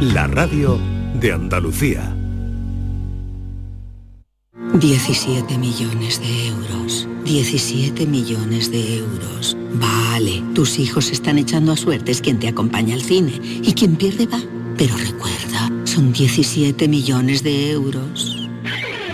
la radio de Andalucía. 17 millones de euros. 17 millones de euros. Vale, tus hijos están echando a suertes quien te acompaña al cine y quien pierde va. Pero recuerda, son 17 millones de euros.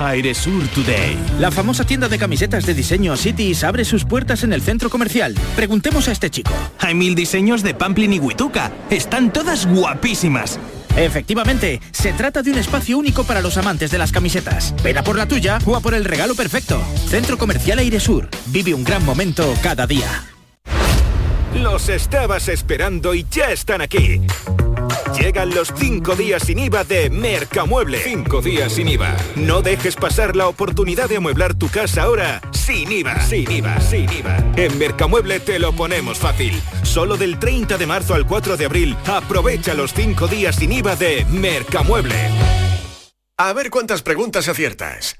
Airesur Today. La famosa tienda de camisetas de diseño Cities abre sus puertas en el centro comercial. Preguntemos a este chico. Hay mil diseños de Pamplin y Huituca. Están todas guapísimas. Efectivamente, se trata de un espacio único para los amantes de las camisetas. Ven por la tuya o a por el regalo perfecto. Centro Comercial Airesur. Vive un gran momento cada día. Los estabas esperando y ya están aquí. Llegan los 5 días sin IVA de Mercamueble. 5 días sin IVA. No dejes pasar la oportunidad de amueblar tu casa ahora sin IVA. Sin IVA, sin IVA. En Mercamueble te lo ponemos fácil. Solo del 30 de marzo al 4 de abril, aprovecha los 5 días sin IVA de Mercamueble. A ver cuántas preguntas aciertas.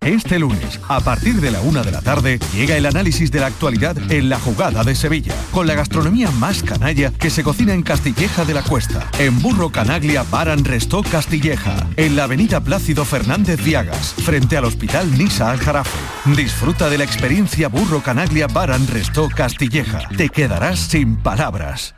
Este lunes, a partir de la una de la tarde, llega el análisis de la actualidad en la jugada de Sevilla, con la gastronomía más canalla que se cocina en Castilleja de la Cuesta, en Burro Canaglia Baran Restó Castilleja, en la avenida Plácido Fernández Viagas, frente al Hospital Nisa Al Jarafe. Disfruta de la experiencia Burro Canaglia Baran Restó Castilleja. Te quedarás sin palabras.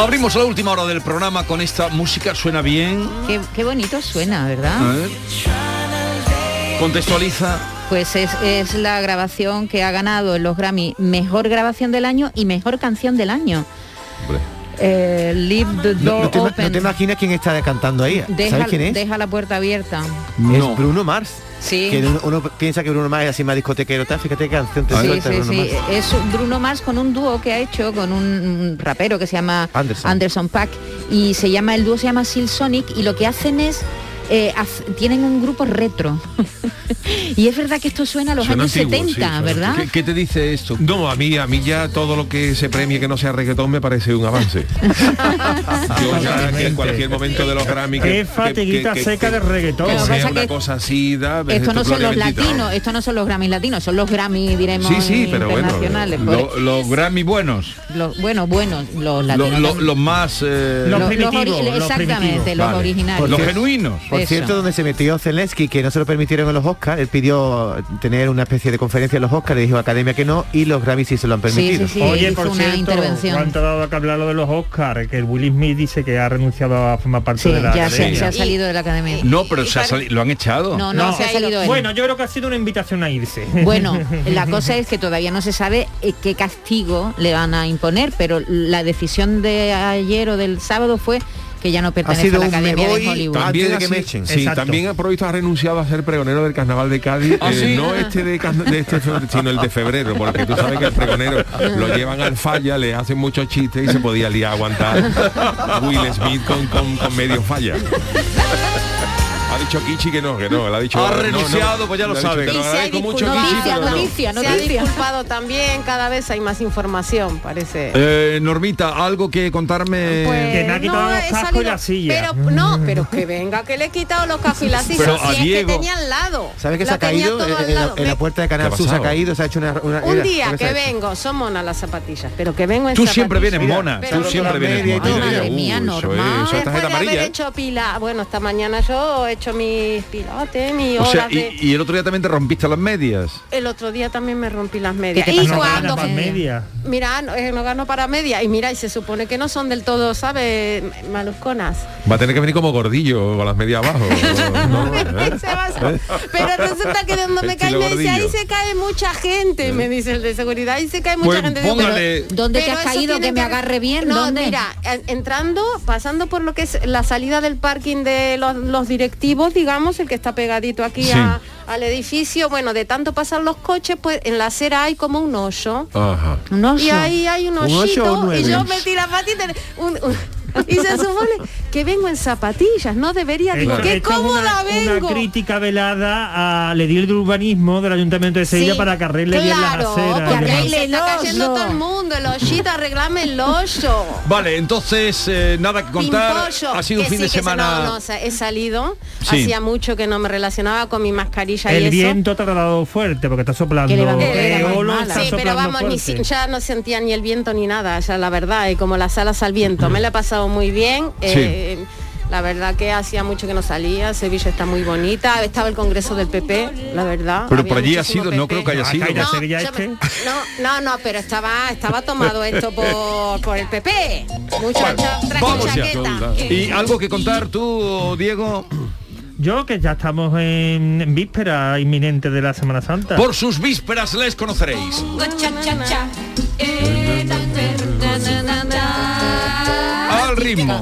Abrimos la última hora del programa con esta música, suena bien. Qué, qué bonito suena, ¿verdad? Contextualiza. Pues es, es la grabación que ha ganado en los Grammy Mejor Grabación del Año y Mejor Canción del Año. Eh, Leave the No, Door no te, ima- Open. no te imaginas quién está cantando ahí. deja, ¿Sabes quién es? deja la puerta abierta. Es Bruno Mars. Sí. Que uno, uno piensa que Bruno Mars es así más discotequero, tal. Fíjate qué canción te Sí, suelta sí, Bruno sí. Mars. Es Bruno Mars con un dúo que ha hecho con un, rapero que se llama Anderson. Anderson Pack y se llama el dúo se llama Seal Sonic y lo que hacen es eh, tienen un grupo retro y es verdad que esto suena a los Suena años antiguo, 70 sí, suena verdad. ¿Qué te dice esto? No, a mí, a mí ya todo lo que se premie que no sea reggaetón me parece un avance. Yo ya que en cualquier momento de los Grammy que, Qué fatiguita que- que- seca de reggaetón. sea es una cosa así, da, esto no son los latinos esto no son los Grammy latinos son los Grammy diremos Sí, sí, pero bueno. internacionales lo- Por- Los Grammy buenos. los bueno buenos los latinos los- los más... eh, Los- exactamente los originarios Los genuinos. Por Eso. cierto, donde se metió Zelensky, que no se lo permitieron en los Oscars, él pidió tener una especie de conferencia en los Oscars, le dijo a Academia que no, y los Grammy sí se lo han permitido. Oye, por cierto, ¿cuánto ha dado que hablar lo de los Oscars? Que el Will Smith dice que ha renunciado a formar parte Sí, de la ya se, academia. se ha salido de la academia No, pero se ha sali- lo han echado. No, no, se ha salido él. Bueno, yo creo que ha sido una invitación a irse. Bueno, la cosa es que todavía no se sabe eh, qué castigo le van a imponer, pero la decisión de ayer o del sábado fue que ya no pertenece sido a la Academia de Hollywood. También, de que me echen. sí, también ha provisto ha renunciado a ser pregonero del carnaval de Cádiz, ¿Ah, eh, sí? no este de, de este febrero, sino el de febrero, porque tú sabes que el pregonero lo llevan al falla, le hacen muchos chistes y se podía liar a aguantar Will Smith con, con, con medio falla. Ha dicho Kichi que no, que no, ha dicho Ha no, no, renunciado, pues ya lo dicho sabe. que agradezco mucho, disculpado. Kichi, Noticia, pero no. noticia, Se ha disculpado también, cada vez hay más información, parece. Eh, Normita, algo que contarme. Pues, Que me ha quitado no, los he cascos y salido- la silla. Pero no, pero que venga, que le he quitado los cascos y la silla. Pero si a es que Diego- tenía al lado. ¿Sabes que se ha caído? En, la, en puerta de ¿Qué ha Canal Sur se ha caído, se ha hecho una... una- Un día que vengo, son monas las zapatillas, pero que vengo en Tú siempre vienes mona, tú siempre vienes mona. Madre mía, normal. hecho pila, bueno, esta mañana yo he hecho mis pilates, mi O horas sea, de... y, el otro día también te rompiste las medias. El otro día también me rompí las medias. te Y? No cuando... para media. Mira, no, eh, no gano para media. Y mira, y se supone que no son del todo, ¿sabes? Malusconas. Va a tener que venir como gordillo con las medias abajo. ¿no? ¿Eh? Pero resulta que donde me cae me dice, ahí se cae mucha gente, me dice el de seguridad, ahí se cae mucha Pues gente. Póngale- pero- ¿Dónde te has caído? Que me agarre bien, No, ¿dónde? mira, en- entrando, pasando por lo que es la salida del parking de los, los directivos, digamos, el que está pegadito aquí Sí. a- al edificio, bueno, de tanto pasar los coches, pues en la acera hay como un hoyo. Ajá. Un oso. Y ahí hay un ¿Un ocho o hoyito nueve? y yo metí la patita en- un- un- y se supone que vengo en zapatillas, no debería, digo, qué cómoda una, vengo. una crítica velada al edil de urbanismo del Ayuntamiento de Sevilla Sí, para que arregle bien claro, las aceras. porque y ahí se está cayendo todo el mundo, el hoyito, arreglame el hoyo. Vale, entonces eh, nada que contar. Pimpollo, Ha sido un fin sí, de se- semana. no, no, he salido. Sí. Hacía mucho que no me relacionaba con mi mascarilla y El eso. viento te ha dado fuerte porque está soplando. Eh, está Sí, pero vamos, ni ya no sentía ni el viento ni nada, ya la verdad, y como las alas al viento. Me la he pasado muy bien. eh, La verdad que hacía mucho que no salía, Sevilla está muy bonita, estaba el congreso del PP, la verdad. Pero había por allí ha sido, no creo que haya Acá sido. hay la No, Sevilla yo este. me- no, no, no, pero estaba, estaba tomado esto por, por el PP. Y algo que contar tú, Diego. Yo que ya estamos en, en víspera inminente de la Semana Santa. Por sus vísperas les conoceréis. Al ritmo.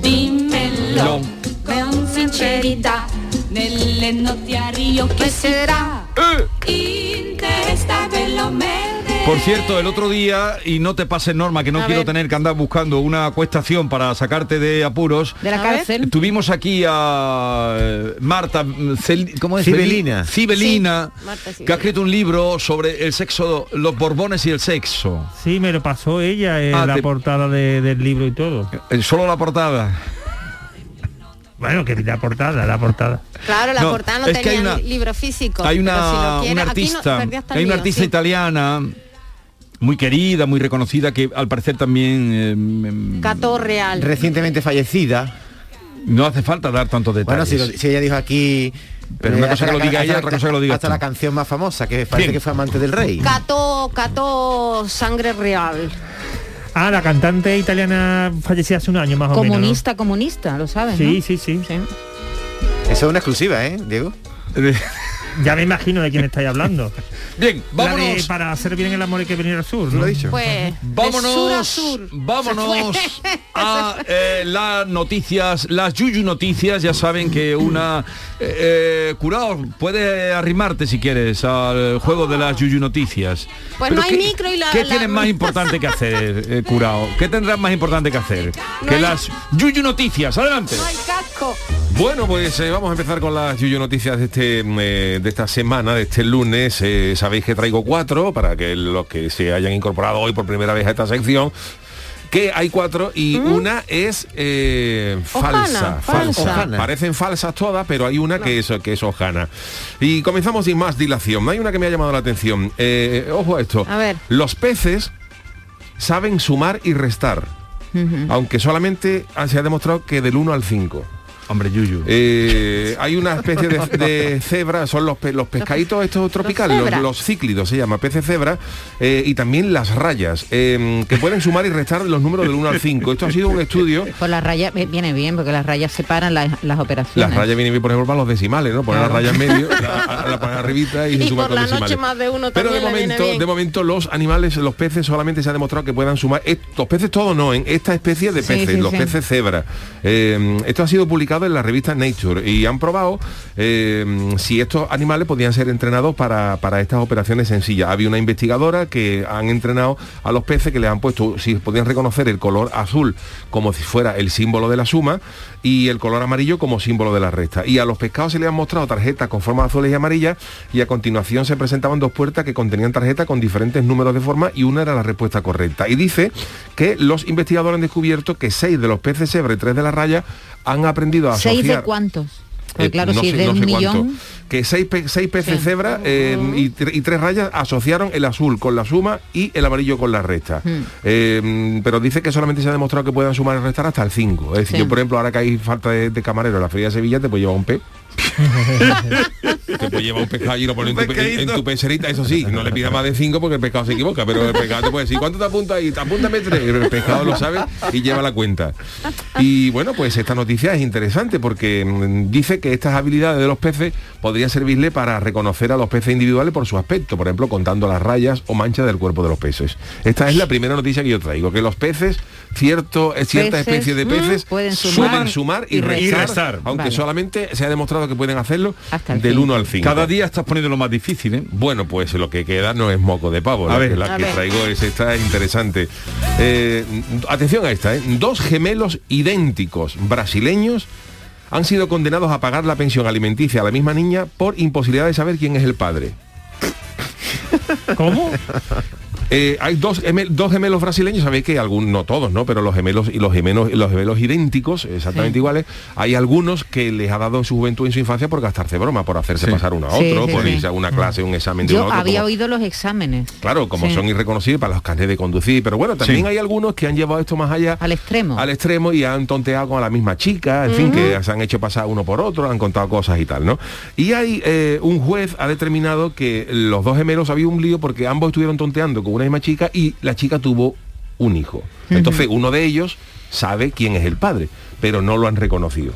Dimmelo con sincerità nelle notti a Rio che sarà interestabile me Por cierto, el otro día, y no te pases norma, que no A quiero ver. tener que andar buscando una acuestación para sacarte de apuros. De la cárcel. Tuvimos aquí a eh, Marta, Cel- ¿cómo es? Cibelina. Cibelina, Sí, Marta Cibelina. que ha escrito un libro sobre el sexo, los borbones y el sexo. Sí, me lo pasó ella en Ah, la te- portada de- del libro y todo. Eh, Solo la portada. Bueno, que la portada, la portada. Claro, la No, portada no es que tenía hay una- libro físico. Hay si una, no- artista, hay una artista sí. italiana muy querida, muy reconocida, que al parecer también eh, mm, Cató Real. Recientemente fallecida. no hace falta dar tantos Bueno, detalles. si, lo- si ella dijo aquí... Pero una eh, cosa hasta que lo la- diga ella, la- otra cosa que lo digas Hasta tú. la canción más famosa, que parece Bien. que fue amante del rey. Cató, cató sangre real. Ah, la cantante italiana fallecía hace un año más o menos. Comunista, comunista, lo sabes, Sí, ¿no? sí, sí. Eso es una exclusiva, ¿eh, Diego? Ya me imagino de quién estáis hablando. Bien, de vámonos. para hacer bien el amor hay que venir al sur, ¿Tú ¿no? lo has dicho? Pues Vámonos, de sur a sur. vámonos a eh, las noticias, las Yuyu noticias. Ya saben que una eh, eh, curado puede arrimarte si quieres al juego de las Yuyu noticias. Pues Pero no hay ¿qué- micro y la- ¿Qué la- tienes más importante que hacer, eh, curado? ¿Qué tendrás más importante que hacer? No que hay- las Yuyu noticias. Adelante. No hay casco. Bueno, pues eh, vamos a empezar con las Yuyo Noticias de, este, mm, eh, de esta semana, de este lunes. Eh, sabéis que traigo cuatro para que los que se hayan incorporado hoy por primera vez a esta sección. Que hay cuatro y una es eh, Ojana, falsa, falsa. Ojana. Parecen falsas todas, pero hay una que es que es Ojana. Y comenzamos sin más dilación. Hay una que me ha llamado la atención. Eh, ojo a esto. A ver. Los peces saben sumar y restar, aunque solamente se ha demostrado que del 1 al 5. Hombre, Yuyu. Eh, hay una especie de, de cebra, son los, pe- los pescaditos estos tropicales, los, los cíclidos se llama, peces cebra, eh, y también las rayas, eh, que pueden sumar y restar los números del 1 al 5. Esto ha sido un estudio Pues las rayas eh, viene bien, porque las rayas separan las, las operaciones. Las rayas vienen bien, por ejemplo, para los decimales, ¿no? Poner la raya en medio, la, la poner arribita y, se Y suma por con la decimales. noche más de uno Pero de momento, bien. de momento los animales, los peces solamente se ha demostrado que puedan sumar, est- los peces todos no, en esta especie de Sí, peces, sí, los sí. peces cebra. Eh, esto ha sido publicado en la revista Nature y han probado eh, si estos animales podían ser entrenados para, para estas operaciones sencillas. Había una investigadora que han entrenado a los peces que les han puesto, si podían reconocer el color azul como si fuera el símbolo de la suma y el color amarillo como símbolo de la resta. Y a los pescados se les han mostrado tarjetas con formas azules y amarillas y a continuación se presentaban dos puertas que contenían tarjetas con diferentes números de forma y una era la respuesta correcta. Y dice que los investigadores han descubierto que seis de los peces cebra y tres de la raya han aprendido ¿Seis de cuántos? Porque Eh, claro, no si sé- de no un cuánto. millón... Que seis, pe- seis peces cebra eh, y, tre- y tres rayas asociaron el azul con la suma y el amarillo con la resta. Hmm. Eh, pero dice que solamente se ha demostrado que puedan sumar y restar hasta el 5. Es decir, Sí. yo por ejemplo, ahora que hay falta de, de camarero en la feria de Sevilla, te puedo llevar un pez. te puede llevar un pescado y lo pones en tu, en pecerita, eso sí, no le pidas más de cinco porque el pescado se equivoca, pero el pescado te puede decir, ¿cuánto te apunta ahí? Te apúntame tres, el pescado lo sabe y lleva la cuenta. Y bueno, pues esta noticia es interesante porque mm, dice que estas habilidades de los peces podrían servirle para reconocer a los peces individuales por su aspecto, por ejemplo, contando las rayas o manchas del cuerpo de los peces. Esta es la primera noticia que yo traigo, que los peces, cierto, cierta Peces, especie de mm, peces pueden suman, sumar sumar y y restar, Y restar. aunque Vale. solamente se ha demostrado que pueden hacerlo el del cinco. 1 al 5. Cada día estás poniendo lo más difícil, ¿eh? Bueno, pues lo que queda no es moco de pavo. A la ver. que, la A que ver. traigo es esta es interesante. Eh, atención a esta, ¿eh? Dos gemelos idénticos brasileños han sido condenados a pagar la pensión alimenticia a la misma niña por imposibilidad de saber quién es el padre. ¿Cómo? Eh, hay dos, gemel- dos gemelos brasileños, sabéis que algunos, no todos, ¿no? Pero los gemelos y los gemelos, los gemelos idénticos, exactamente Sí. iguales, hay algunos que les ha dado en su juventud, en su infancia, por gastarse broma, por hacerse Sí. pasar uno a otro, sí, por irse a una clase, un examen de Yo uno a otro. había como- oído los exámenes. Claro, como son irreconocibles para los carnets de conducir, pero bueno, también hay algunos que han llevado esto más allá Al extremo. al extremo y han tonteado con la misma chica, en fin, que se han hecho pasar uno por otro, han contado cosas y tal, ¿no? Y hay eh, un juez ha determinado que los dos gemelos había un lío porque ambos estuvieron tonteando con una misma chica y la chica tuvo un hijo. Entonces uno de ellos sabe quién es el padre, pero no lo han reconocido.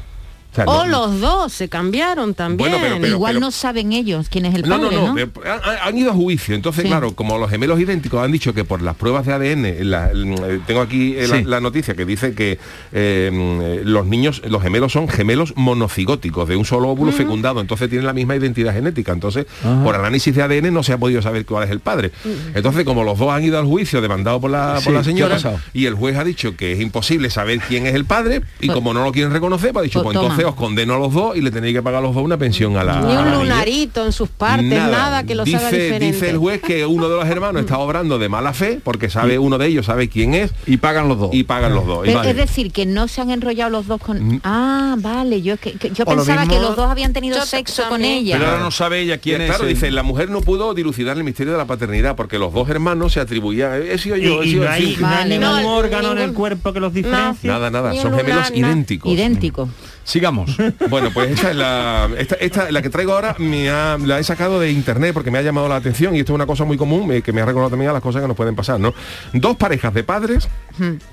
O sea, O no- los dos se cambiaron también. Bueno, pero- pero- Igual pero- no saben ellos quién es el no, padre, no, ¿no? no, han, han ido a juicio. Entonces, Sí. claro, como los gemelos idénticos han dicho que por las pruebas de ADN, la- eh, tengo aquí eh, la, Sí. la noticia que dice que eh, los niños, los gemelos son gemelos monocigóticos de un solo óvulo fecundado, entonces tienen la misma identidad genética. Entonces, por análisis de ADN no se ha podido saber cuál es el padre. Entonces, como los dos han ido al juicio demandado por la, Sí, por la ¿qué ha señora, y el juez ha dicho que es imposible saber quién es el padre, y Pues- como no lo quieren reconocer, pues ha dicho, pues pues entonces os condeno a los dos y le tenéis que pagar a los dos una pensión a la Ni un niña. lunarito en sus partes, nada, que los dice, haga diferente. Dice el juez que uno de los hermanos está obrando de mala fe porque sabe uno de ellos sabe quién es Y pagan los dos. y pagan los dos. Y Pero vale. Es decir, que no se han enrollado los dos con... Ah, vale, yo, es que, que- yo O lo pensaba mismo- que los dos habían tenido Yo sexo con ella. Pero ahora no sabe ella quién Y es. claro, dice, la mujer no pudo dilucidar el misterio de la paternidad porque los dos hermanos se atribuían, he sido yo, he sido no hay, fin". no hay Vale, ningún órgano en el cuerpo que los diferencie. Nada, nada, son gemelos idénticos. Sigamos. Bueno, pues esta es la, esta, esta- la que traigo ahora, me ha- la he sacado de internet porque me ha llamado la atención y esto es una cosa muy común eh, que me ha recordado también a las cosas que nos pueden pasar, ¿no? Dos parejas de padres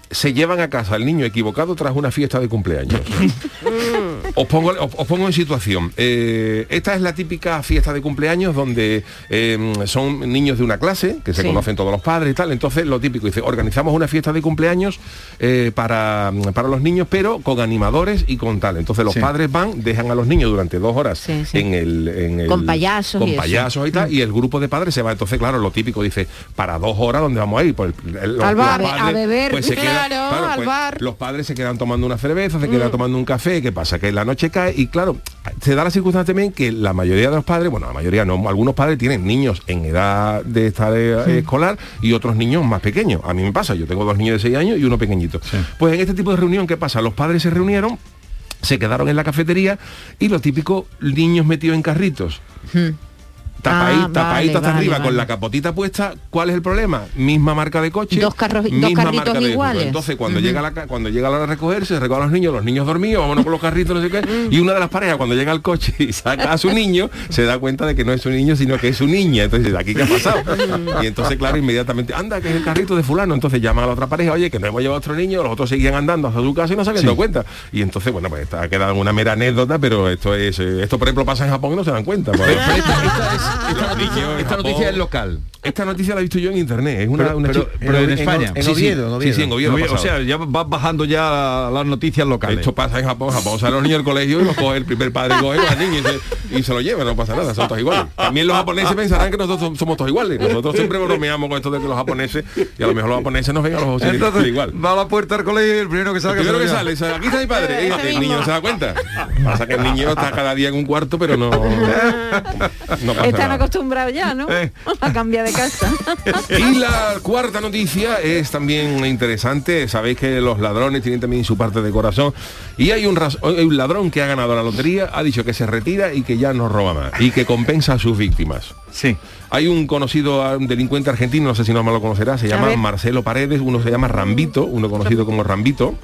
se llevan a casa al niño equivocado tras una fiesta de cumpleaños. os, pongo, os, os pongo en situación. Eh, esta es la típica fiesta de cumpleaños donde eh, son niños de una clase, que se Sí. conocen todos los padres y tal. Entonces lo típico, dice, organizamos una fiesta de cumpleaños eh, para, para los niños, pero con animadores y con tal. Entonces los Sí. padres van, dejan a los niños durante dos horas Sí, sí. En, el, en el- Con payasos Con y eso. payasos y tal, y el grupo de padres se va. Entonces, claro, lo típico dice, para dos horas, ¿dónde vamos a ir? Pues el- los- Al los bar, padres, a beber. pues, se quedan- Claro, al pues, bar. Los padres se quedan tomando una cerveza, se quedan tomando un café, ¿qué pasa? Que la noche cae y claro, se da la circunstancia también que la mayoría de los padres, bueno, la mayoría no, algunos padres tienen niños en edad de estar eh, escolar y otros niños más pequeños. A mí me pasa, yo tengo dos niños de 6 años y uno pequeñito. Pues en este tipo de reunión, ¿qué pasa? Los padres se reunieron, se quedaron en la cafetería y lo típico, niños metidos en carritos. Tapadito, Ah, tapadito vale, hasta vale, arriba vale. con la capotita puesta, ¿cuál es el problema? Misma marca de coche, Dos carros- dos misma carritos marca de iguales. Entonces cuando llega la cuando llega la hora de recoger, se recogen a los niños, los niños dormidos, vámonos con los carritos, no sé qué, Mm. y una de las parejas cuando llega al coche y saca a su niño, se da cuenta de que no es su niño, sino que es su niña. Entonces, ¿aquí qué ha pasado? y entonces, claro, inmediatamente, anda, que es el carrito de fulano. Entonces llaman a la otra pareja, oye, que no hemos llevado a otro niño, los otros seguían andando hasta su casa y no se habían Sí. dado cuenta. Y entonces, bueno, pues está, ha quedado una mera anécdota, pero esto es, eh, esto por ejemplo pasa en Japón y no se dan cuenta. pues. Esta noticia, en esta noticia es local. Esta noticia la he visto yo en internet. Es una, Pero- una pero- chica- pero en España. Sí, sí, sí, sí, en Oviedo o sea, ya vas bajando ya las noticias locales. Esto pasa en Japón, Japón sale los niños del colegio y los coge el primer padre coge a niños y se, y se lo lleva, no pasa nada, son todos iguales. También los japoneses pensarán que nosotros som- somos todos iguales. Nosotros siempre bromeamos con esto de que los japoneses, y a lo mejor los japoneses nos ven a los Entonces, igual. va a la puerta del colegio y el primero que El primero sale, dice, aquí está mi padre. Y el niño no se da cuenta. Pasa que el niño está cada día en un cuarto, pero no, no pasa Están acostumbrados ya, ¿no? A cambiar de casa. Y la cuarta noticia es también interesante. Sabéis que los ladrones tienen también su parte de corazón. Y hay un, ras- hay un ladrón que ha ganado la lotería, ha dicho que se retira y que ya no roba más. Y que compensa a sus víctimas. Sí. Hay un conocido ah, un delincuente argentino, no sé si no me lo conocerá, se llama. Marcelo Paredes, uno se llama Rambito, uno conocido como Rambito.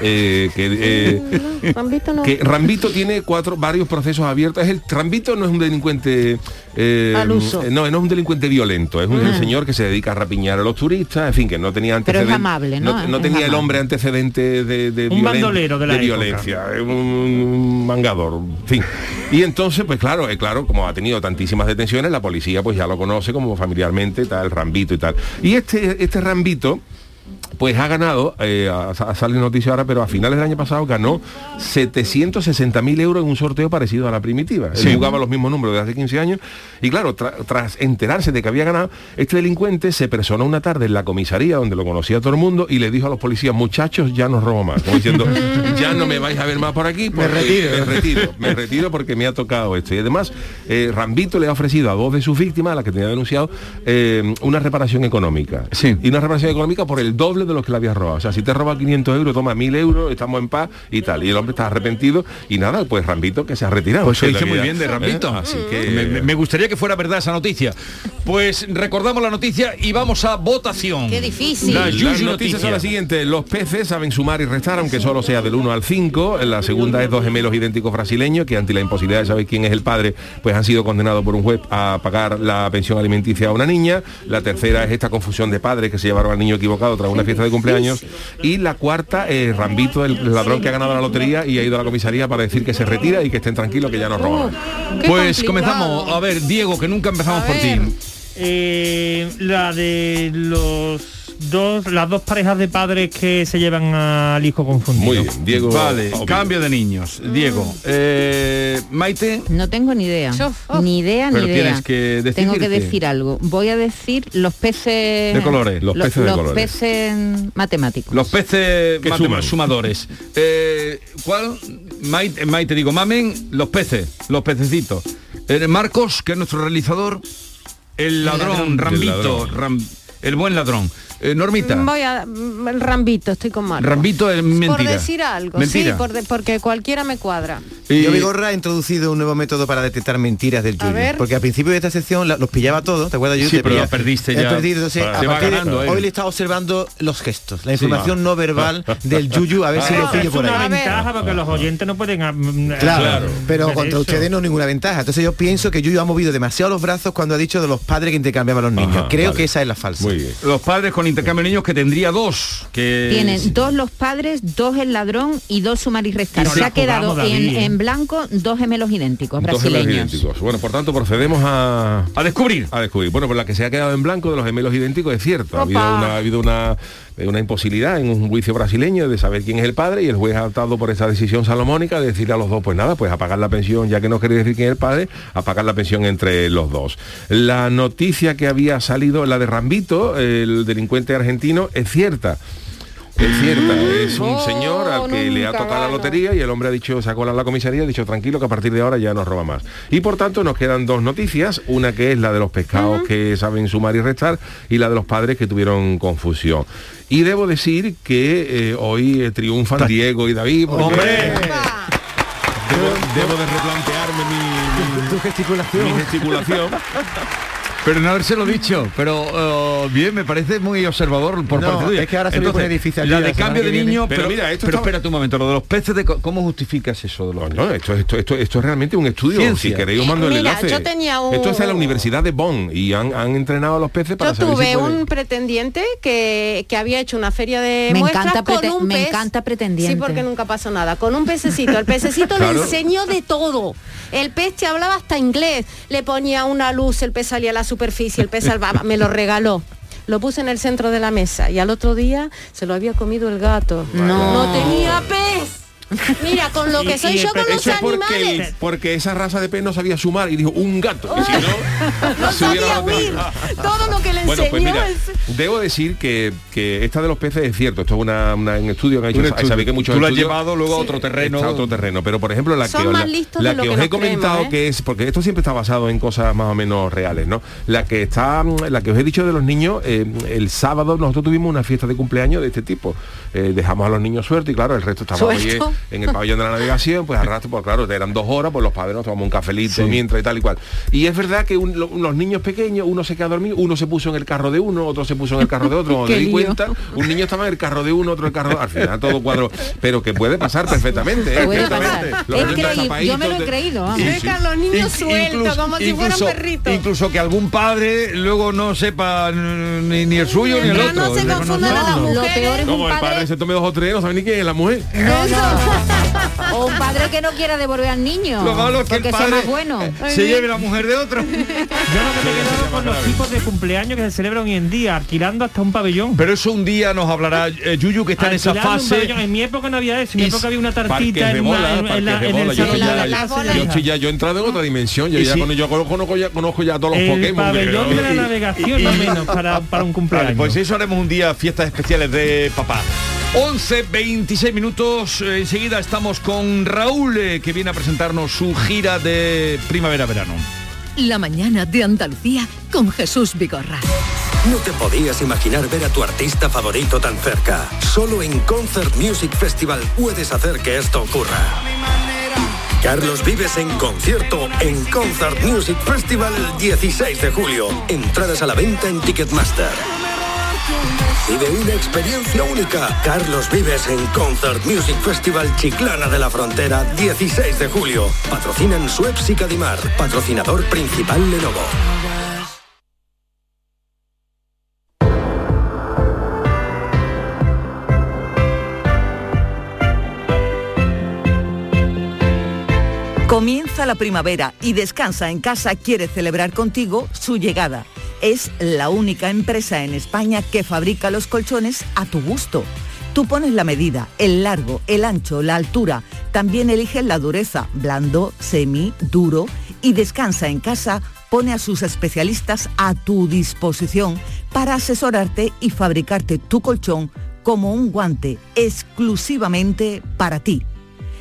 Eh, que, eh, Rambito no. que Rambito tiene cuatro varios procesos abiertos. Es el Rambito no es un delincuente eh, Al uso. eh, no, no es un delincuente violento, es un Ah. señor que se dedica a rapiñar a los turistas, en fin, que no tenía Pero es antecedentes. amable, ¿no? No, Es tenía el hombre antecedentes de, de, Un violen- bandolero de la violencia, es un, un mangador, en fin. Y entonces, pues claro, eh, claro, como ha tenido tantísimas detenciones, la policía pues ya lo conoce como familiarmente, tal, Rambito y tal. Y este, este Rambito pues ha ganado, eh, a- a- sale noticia ahora, pero a finales del año pasado ganó 760.000 euros en un sorteo parecido a la primitiva. Él Sí. jugaba los mismos números de hace 15 años y claro, tra- tras enterarse de que había ganado, este delincuente se personó una tarde en la comisaría donde lo conocía todo el mundo y le dijo a los policías, muchachos, ya no robo más. Como diciendo, ya no me vais a ver más por aquí. porque retiro. Me retiro, me retiro porque me ha tocado esto. Y además, eh, Rambito le ha ofrecido a dos de sus víctimas, a las que tenía denunciado, eh, una reparación económica. Sí. Y una reparación económica por el doble de lo que le había robado. O sea, si te roba 500 euros, toma 1000 euros, estamos en paz y tal. Y el hombre está arrepentido y nada, pues Rambito que se ha retirado. Pues se dice muy bien de Rambito. ¿eh? Así que... Me, gustaría que fuera verdad esa noticia. Pues recordamos la noticia y vamos a votación. Qué difícil. La Las Yuyu noticias noticia. son las siguientes. Los peces saben sumar y restar, aunque solo sea del 1 al 5. La segunda es dos gemelos idénticos brasileños que ante la imposibilidad de saber quién es el padre, pues han sido condenados por un juez a pagar la pensión alimenticia a una niña. La tercera es esta confusión de padres que se llevaron al niño equivocado tras una fiesta de cumpleaños. Y la cuarta es Rambito, el ladrón que ha ganado la lotería y ha ido a la comisaría para decir que se retira y que estén tranquilos, que ya no roban. Pues comenzamos. A ver, Diego, que nunca empezamos por ti. Eh, la de los dos, las dos parejas de padres que se llevan al hijo confundido. Muy bien, Diego. Vale, obvio. cambio de niños. Diego, eh, Maite, No tengo ni idea. oh. Ni idea, Pero ni idea. tienes que Tengo que decir algo. Voy a decir los peces... De colores. Los lo- peces de los colores. peces matemáticos. los peces Que matema- suman. sumadores. Eh, ¿Cuál? Maite, Maite, digo, mamen, los peces, los pececitos. Eh, Marcos, que es nuestro realizador, el ladrón, ladrón. Rambito, El Ram- el buen ladrón. Eh, Normita, Voy a mm, Rambito, estoy con Marco. Rambito es mentira. Por decir algo, Mentira. sí, por de- porque cualquiera me cuadra. Y- Yo Vigorra ha introducido un nuevo método para detectar mentiras del ver. Porque al principio de esta sección la- los pillaba todos, ¿te acuerdas Yuyu? Sí, Te pero la perdiste ya. perdido, entonces, a de- ganando él. hoy le estaba observando los gestos, la información no verbal del Yuyu, a ver si lo pillo es por una ahí. ventaja porque los oyentes no pueden ah, mm, Claro, hacer pero contra eso. ustedes no hay ninguna ventaja. Entonces yo pienso que Yuyu ha movido demasiado los brazos cuando ha dicho de los padres que intercambiaban los niños. Ajá, Creo vale. que esa es la falsa. Muy bien. Los padres con intercambio de niños que tendría dos. Que Tienen dos los padres, dos el ladrón y dos sumar y restar. Pero Se ha quedado en, ¿eh? en blanco dos gemelos idénticos Dos gemelos brasileños. idénticos. Bueno, por tanto, procedemos a, A descubrir. a descubrir. Bueno, pues la que se ha quedado en blanco de los gemelos idénticos es cierto. Ha habido Opa. una, ha habido una, una imposibilidad en un juicio brasileño de saber quién es el padre y el juez ha optado por esa decisión salomónica de decirle a los dos, pues nada, pues a pagar la pensión, ya que no queréis decir quién es el padre, a pagar la pensión entre los dos. La noticia que había salido, la de Rambito, el delincuente argentino, es cierta. Es cierta, es un Oh, señor al que le ha tocado la lotería y el hombre ha dicho, sacó a la comisaría, ha dicho tranquilo que a partir de ahora ya no roba más. Y por tanto nos quedan dos noticias, una que es la de los pescados que saben sumar y restar y la de los padres que tuvieron confusión. Y debo decir que eh, hoy eh, triunfan Diego y David. porque ¡Hombre! Debo, debo de replantearme mi, tu gesticulación. mi gesticulación. Pero no habérselo dicho, pero eh, bien, me parece muy observador por No, parte tuya. es que ahora se ve un edificio allí La de cambio de niño, Pero pero, mira, esto pero está- espérate un momento, lo de los peces, de, ¿cómo justificas eso de los peces? No, esto, esto, esto, esto es realmente un estudio. Ciencia. Si queréis os mando el Mira, enlace. yo tenía un- Esto es en la Universidad de Bonn y han, han entrenado a los peces para Yo saber tuve si pueden- un pretendiente que, que había hecho una feria de Me muestras encanta con un me pez. encanta pretendiente. Sí, porque nunca pasó nada. Con un pececito. El pececito Claro. le enseñó de todo. El pez te hablaba hasta inglés. Le ponía una luz, el pez salía a la superficie, el pez salvaba. Me lo regaló. Lo puse en el centro de la mesa y al otro día se lo había comido el gato. No. No tenía pez. Mira, con lo que soy yo con los Eso es porque, animales. el- porque esa raza de pez no sabía sumar y dijo un gato. Y si no, sabía huir. Todo lo que le Bueno, enseñó pues mira, es- debo decir que, que esta de los peces es cierto, esto es una, una- un estudio que han hecho, Un estudio. sabéis que muchos Tú lo has llevado luego a otro terreno. Está a otro terreno, pero por ejemplo la Son que, la, que que os he comentado creemos, ¿eh? que es, porque esto siempre está basado en cosas más o menos reales, ¿no? La que está, la que os he dicho de los niños, eh, el sábado nosotros tuvimos una fiesta de cumpleaños de este tipo. Eh, dejamos a los niños suerte y claro, el resto estaba allí Suelto. En el pabellón de la navegación, pues al rato, pues claro, eran dos horas, pues los padres nos tomamos un cafelito mientras y tal y cual. Y es verdad que un- lo- los niños pequeños, uno se queda dormido, uno se puso en el carro de uno, otro se puso en el carro de otro, cuando me di cuenta, un niño estaba en el carro de uno, otro en el carro de otro, al final todo cuadro, pero que puede pasar perfectamente. ¿eh? Puede Perfectamente. pasar. Los yo me lo he creído, vamos. Sí, sí. Deja a los niños sueltos, incluso- como si fueran perritos. Incluso que algún padre luego no sepa ni, ni el suyo ni el otro. no se de confundan a las reconocerlo. Lo mujeres. peor es un Como el padre padre se tome dos o tres, no sabe ni quién es la mujer. No, no. O un padre que no quiera devolver al niño. Lo malo es que el porque sea padre más bueno. se lleve la mujer de otro. Yo lo que me he quedado con los tipos de cumpleaños que se celebran hoy en día, alquilando hasta un pabellón. Pero eso un día nos hablará eh, Yuyu que está en esa un fase. pabellón. En mi época no había eso, en mi época había una tartita en, bola, una- en, parques la- de en bola. el Yo salón estoy de ya- Yo hija. estoy ya, yo he entrado en otra dimensión, yo ya, si- con- yo conozco, ya, conozco ya todos los El Pokémon. pabellón de la navegación, más menos, para, para un cumpleaños. Vale, pues eso haremos un día fiestas especiales de papá. 11, 26 minutos. eh, enseguida estamos con Raúl, eh, que viene a presentarnos su gira de primavera-verano. La mañana de Andalucía con Jesús Vigorra. No te podías imaginar ver a tu artista favorito tan cerca. Solo en Concert Music Festival puedes hacer que esto ocurra. Carlos Vives en concierto en Concert Music Festival el 16 de julio. Entradas a la venta en Ticketmaster. Vive una experiencia única. Carlos Vives en Concert Music Festival Chiclana de la Frontera, 16 de julio. Patrocinan Suez y Cadimar. Patrocinador principal Lenovo. Comienza la primavera y Descansa en casa quiere celebrar contigo su llegada. Es la única empresa en España que fabrica los colchones a tu gusto. Tú pones la medida, el largo, el ancho, la altura. También eliges la dureza, blando, semi, duro. Y Descansa en casa pone a sus especialistas a tu disposición para asesorarte y fabricarte tu colchón como un guante exclusivamente para ti.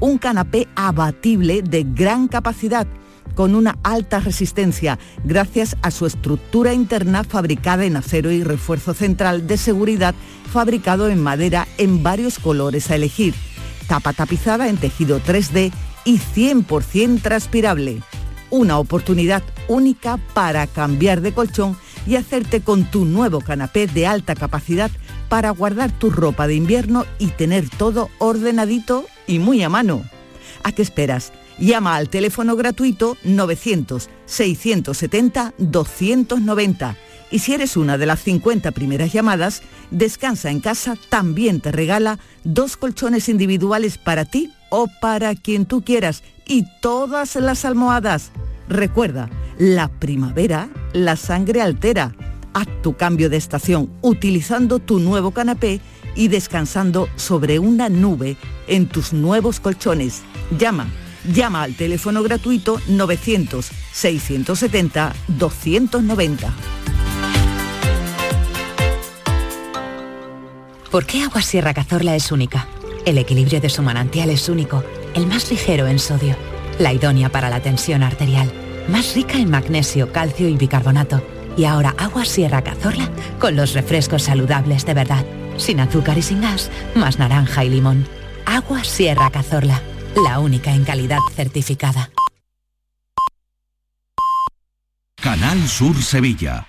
un canapé abatible de gran capacidad con una alta resistencia gracias a su estructura interna fabricada en acero y refuerzo central de seguridad fabricado en madera en varios colores a elegir, tapa tapizada en tejido 3D y 100% transpirable. Una oportunidad única para cambiar de colchón y hacerte con tu nuevo canapé de alta capacidad para guardar tu ropa de invierno y tener todo ordenadito y muy a mano. ¿A qué esperas? Llama al teléfono gratuito 900-670-290 y si eres una de las 50 primeras llamadas, Descansa en casa también te regala dos colchones individuales para ti o para quien tú quieras y todas las almohadas. Recuerda, la primavera, la sangre altera. Haz tu cambio de estación utilizando tu nuevo canapé y descansando sobre una nube en tus nuevos colchones. Llama Llama al teléfono gratuito 900-670-290. ¿Por qué Agua Sierra Cazorla es única? El equilibrio de su manantial es único, el más ligero en sodio, la idónea para la tensión arterial, más rica en magnesio, calcio y bicarbonato. Y ahora Agua Sierra Cazorla con los refrescos saludables de verdad, sin azúcar y sin gas, más naranja y limón. Agua Sierra Cazorla, la única en calidad certificada. Canal Sur Sevilla.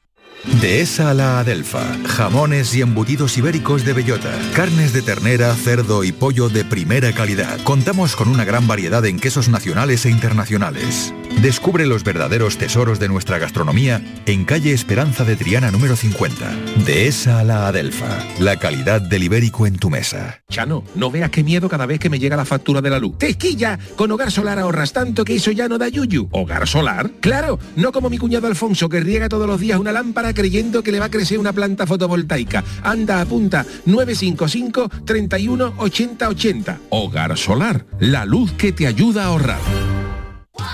Dehesa a la Adelfa. Jamones y embutidos ibéricos de bellota. Carnes de ternera, cerdo y pollo de primera calidad. Contamos con una gran variedad en quesos nacionales e internacionales. Descubre los verdaderos tesoros de nuestra gastronomía en calle Esperanza de Triana número 50. Dehesa a la Adelfa. La calidad del ibérico en tu mesa. Chano, no veas qué miedo cada vez que me llega la factura de la luz. ¡Tequilla! Con Hogar Solar ahorras tanto que eso ya no da yuyu. ¿Hogar Solar? ¡Claro! No como mi cuñado Alfonso que riega todos los días una lámpara creyendo que le va a crecer una planta fotovoltaica. Anda, apunta 955 31 80 80. Hogar Solar, la luz que te ayuda a ahorrar.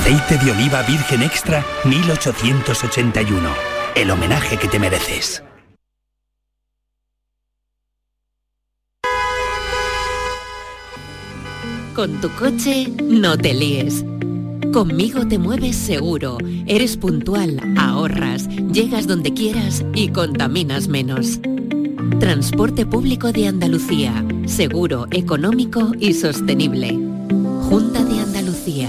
Aceite de oliva virgen extra 1881. El homenaje que te mereces. Con tu coche no te líes. Conmigo te mueves seguro, eres puntual, ahorras, llegas donde quieras y contaminas menos. Transporte público de Andalucía, seguro, económico y sostenible. Junta de Andalucía.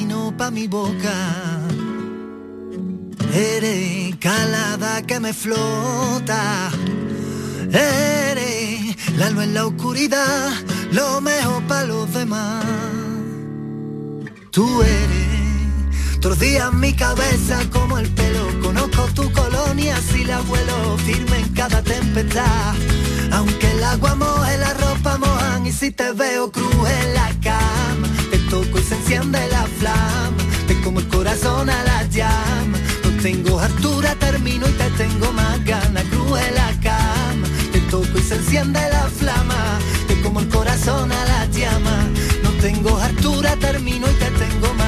mi boca. Eres calada que me flota. Eres la luz en la oscuridad, lo mejor para los demás. Tú eres todos días mi cabeza como el pelo. Conozco tu colonia si la vuelo firme en cada tempestad. Aunque el agua moje la ropa mojan y si te veo cruz en la cama, te toco y se enciende la flama. Te como el corazón a la llama. No tengo altura, termino y te tengo más ganas. Cruz en la cama, te toco y se enciende la flama. Te como el corazón a la llama. No tengo altura, termino y te tengo más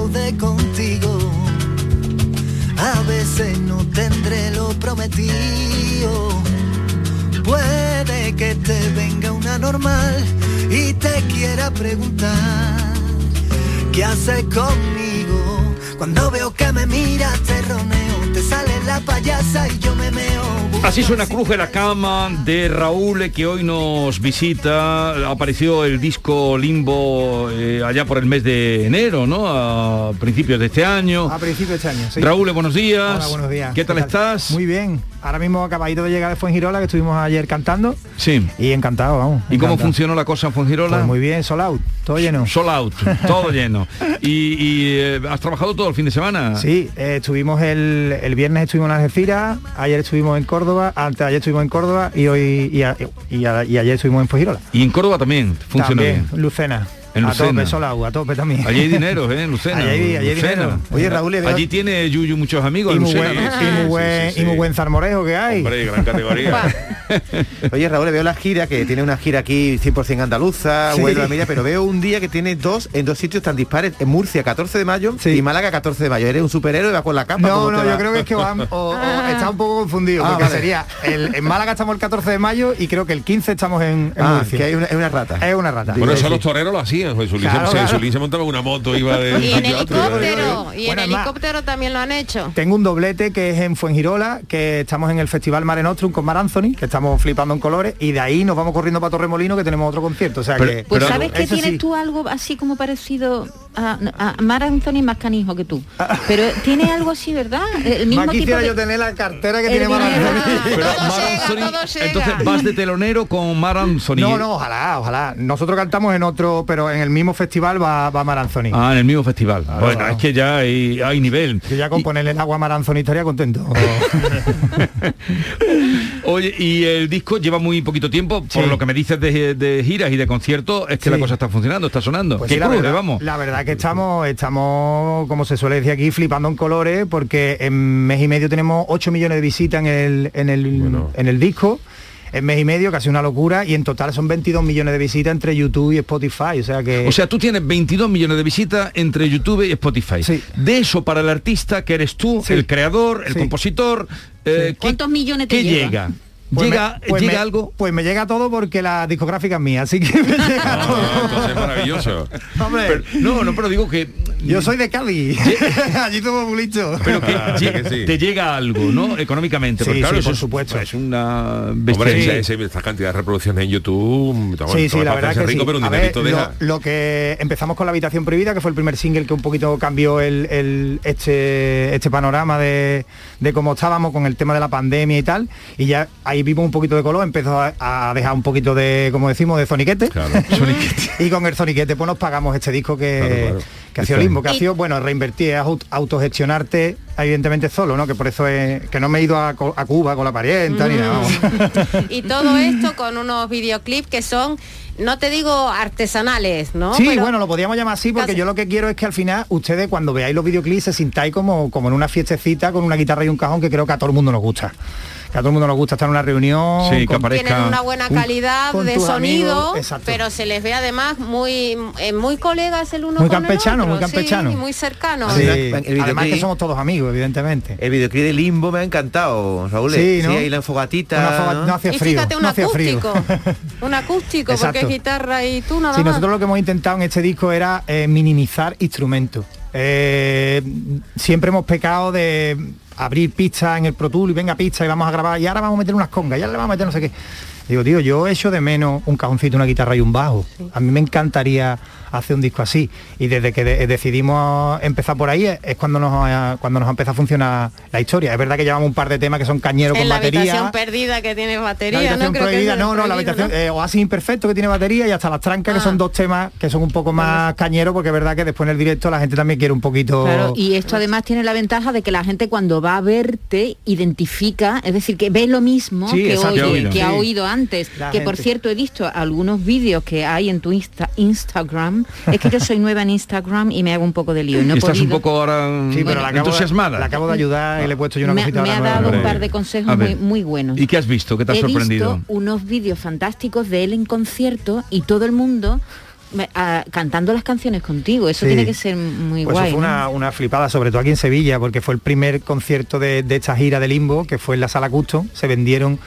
fraude contigo. A veces no tendré lo prometido. Puede que te venga una normal y te quiera preguntar qué haces conmigo. Cuando veo que me miras te roneo, te sale la payasa y yo me meo. Así suena Cruz de la Cama de Raúl, eh, que hoy nos visita. Apareció el disco Limbo eh, allá por el mes de enero, ¿no? A principios de este año. A principios de este año, sí. Raúl, buenos días. Hola, buenos días. ¿Qué tal, estás? Muy bien. Ahora mismo acabadito de llegar de Fuengirola, que estuvimos ayer cantando. Sí. Y encantado, vamos. ¿Y cómo funcionó la cosa en Fuengirola? Pues muy bien, sold out, todo lleno. Sold out, todo lleno. ¿Y, y, eh, has trabajado todo el fin de semana? Sí, eh, estuvimos el, el viernes estuvimos en Algeciras, ayer estuvimos en Córdoba, antes ayer estuvimos en Córdoba y hoy y, a- y a- y ayer estuvimos en Fuengirola. Y en Córdoba también funciona También, bien. Lucena. En a tope, sold out, a tope también. Allí hay dinero, ¿eh? En Lucena. Allí hay- allí hay Lucena. dinero. Oye, Raúl, veo- Allí tiene Yuyu muchos amigos. y muy, Lucena, buen, ¿no? y muy buen, y muy buen zarmorejo que hay. Hombre, gran categoría. Oye, Raúl, le veo la gira, que tiene una gira aquí 100% andaluza, Sí. Huelva, Mira, pero veo un día que tiene dos en dos sitios tan dispares, en Murcia 14 de mayo y Málaga 14 de mayo. Eres un superhéroe, va con la capa. No, ¿cómo no, yo creo que es que o- o está un poco confundido, Ah, porque vale. sería, el, en Málaga estamos el 14 de mayo y creo que el 15 estamos en, en Ah, Murcia. que hay una, es una rata. Es una rata. Bueno, eso los toreros lo hacían. Jesús Luis, Claro, se, claro. Jesús Luis se montaba en una moto, iba de Y en helicóptero, y en Bueno, helicóptero también lo han hecho. Tengo un doblete que es en Fuengirola, que estamos en el Festival Mare Nostrum con Mar Anthony, que estamos flipando en colores, y de ahí nos vamos corriendo para Torremolino, que tenemos otro concierto. O sea que. Pues sabes que tienes sí. tú algo así como parecido a, a Mar Anthony más canijo que tú. Pero tiene algo así, ¿verdad? El mismo Más quisiera yo tener la cartera que El tiene Mar dinero. Anthony. Pero Mar Anthony, entonces vas de telonero con Mar Anthony. No, no, ojalá, ojalá. Nosotros cantamos en otro, pero en el mismo festival va, va Mar Anthony. Ah, en el mismo festival. bueno, claro. es que ya hay, hay nivel. Yo ya con ponerle el agua a Mar Anthony estaría contento. Oye, y el disco lleva muy poquito tiempo, por lo que me dices de, de giras y de conciertos, es que Sí. la cosa está funcionando, está sonando. Pues ¿Qué sí, la, cruce, verdad, vamos? la verdad que estamos, estamos, como se suele decir aquí, flipando en colores, porque en mes y medio tenemos 8 millones de visitas en el, en el, en el disco. En mes y medio, casi una locura, y en total son 22 millones de visitas entre YouTube y Spotify. O sea que. O sea, tú tienes 22 millones de visitas entre YouTube y Spotify. De eso para el artista que eres tú, el creador, el Sí. compositor, eh, ¿qué- ¿Cuántos millones te llega? Pues ¿Llega, me- pues llega me- algo? Pues me llega todo porque la discográfica es mía, así que me llega todo. Entonces maravilloso. Hombre, Pero- no, no, pero digo que... yo soy de Cali. Allí todo bulicho. Pero que, Ah, sí. te llega algo, ¿no? Económicamente. Sí, claro, sí, eso por es- supuesto. Es una Hombre, esta cantidad de reproducciones en YouTube, toma- Sí, sí, toma la verdad que rico, sí. pero un ver, dinerito lo, deja. lo que empezamos con la habitación prohibida, que fue el primer single que un poquito cambió el, el- este, este panorama de, de cómo estábamos con el tema de la pandemia y tal, y ya ahí vimos un poquito de color, empezó a, a dejar un poquito de, como decimos, de zoniquete. y con el zoniquete pues nos pagamos este disco que, Claro, claro. que ha sido limbo, que ha sido, bueno, reinvertir, es aut- autogestionarte evidentemente solo, ¿no? Que por eso es que no me he ido a, a Cuba con la parienta ni nada. Y todo esto con unos videoclips que son, no te digo artesanales, ¿no? Sí, Pero- bueno, lo podríamos llamar así porque Casi- yo lo que quiero es que al final ustedes cuando veáis los videoclips se sintáis como, como en una fiestecita con una guitarra y un cajón que creo que a todo el mundo nos gusta. Que a todo el mundo nos gusta estar en una reunión. Sí, que aparezca tienen una buena calidad con de sonido, amigos, pero se les ve además muy eh, muy colegas el uno Muy con campechano, el muy otro, sí, campechano. muy cercano. Sí, Además que somos todos amigos, evidentemente. El videoclip de Limbo me ha encantado, Raúl. Sí, ¿no? ahí la fogatita. Una foga- ¿no? no hacía Y frío. fíjate, un no hacía frío. acústico. un acústico, porque es guitarra y tú nada Sí, más. nosotros lo que hemos intentado en este disco era eh, minimizar instrumentos. Eh, siempre hemos pecado de abrir pistas en el Pro y venga pista y vamos a grabar y ahora vamos a meter unas congas, y ahora le vamos a meter no sé qué. Digo, tío, yo echo de menos un cajoncito, una guitarra y un bajo. A mí me encantaría hacer un disco así. Y desde que de- decidimos empezar por ahí es, cuando nos cuando nos empezado a funcionar la historia. Es verdad que llevamos un par de temas que son cañeros en con la batería. habitación perdida que tiene La batería, habitación ¿no? Prohibida, no, no, la habitación eh, Oasis imperfecto que tiene batería y hasta las trancas Ah. que son dos temas que son un poco más cañeros porque es verdad que después en el directo la gente también quiere un poquito Claro, y esto además tiene la ventaja de que la gente cuando va a verte identifica, es decir, que ve lo mismo Sí, que, oye- Que que ha Sí. oído antes. La que por gente. cierto he visto algunos vídeos que hay en tu Insta- Instagram. Es que yo soy nueva en Instagram y me hago un poco de lío. y No Estás un podido- poco ahora Sí, pero bueno, la acabo, de, entusiasmada. la acabo de ayudar y le he puesto yo una me, cosita me ha nueva. dado un Hombre. par de consejos A muy, muy buenos. ¿Y qué has visto? ¿Qué te ha sorprendido? visto unos vídeos fantásticos de él en concierto y todo el mundo me- ah, cantando las canciones contigo. Eso Sí. tiene que ser muy Pues guay. eso fue ¿no? una, una flipada, sobre todo aquí en Sevilla, porque fue el primer concierto de, de esta gira de Limbo, que fue en la sala Custom. Se vendieron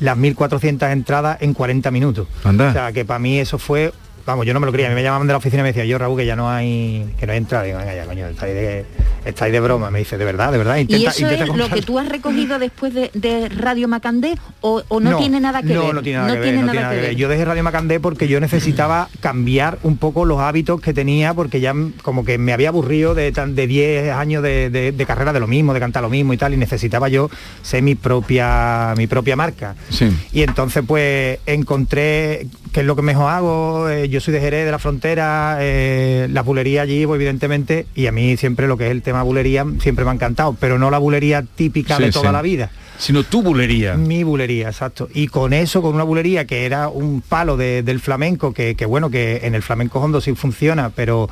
las 1.400 entradas en 40 minutos. Anda. O sea, que para mí eso fue vamos, yo no me lo creía, a mí me llamaban de la oficina y me decía, yo Raúl, que ya no hay, que no hay entrada. Digo, venga ya, coño, estáis de, estáis de broma. Me dice, de verdad, de verdad, ¿Y intenta, eso intenta es lo comprar". que tú has recogido después de, de Radio Macandé o, o no, tiene nada que no, ver? No, tiene nada, que, ver, no tiene nada que ver. Yo dejé Radio Macandé porque yo necesitaba cambiar un poco los hábitos que tenía porque ya como que me había aburrido de, tan- de 10 años de, de- de carrera de lo mismo, de cantar lo mismo y tal, y necesitaba yo ser mi propia, mi propia marca. Sí. Y entonces pues encontré qué es lo que mejor hago, eh, yo soy de Jerez, de la frontera, eh, la bulería allí, pues, evidentemente, y a mí siempre lo que es el tema bulería siempre me ha encantado, pero no la bulería típica Sí, de toda sí. la vida. Sino tu bulería. Mi bulería, exacto. Y con eso, con una bulería que era un palo de- del flamenco, que, que bueno, que en el flamenco hondo sí funciona, pero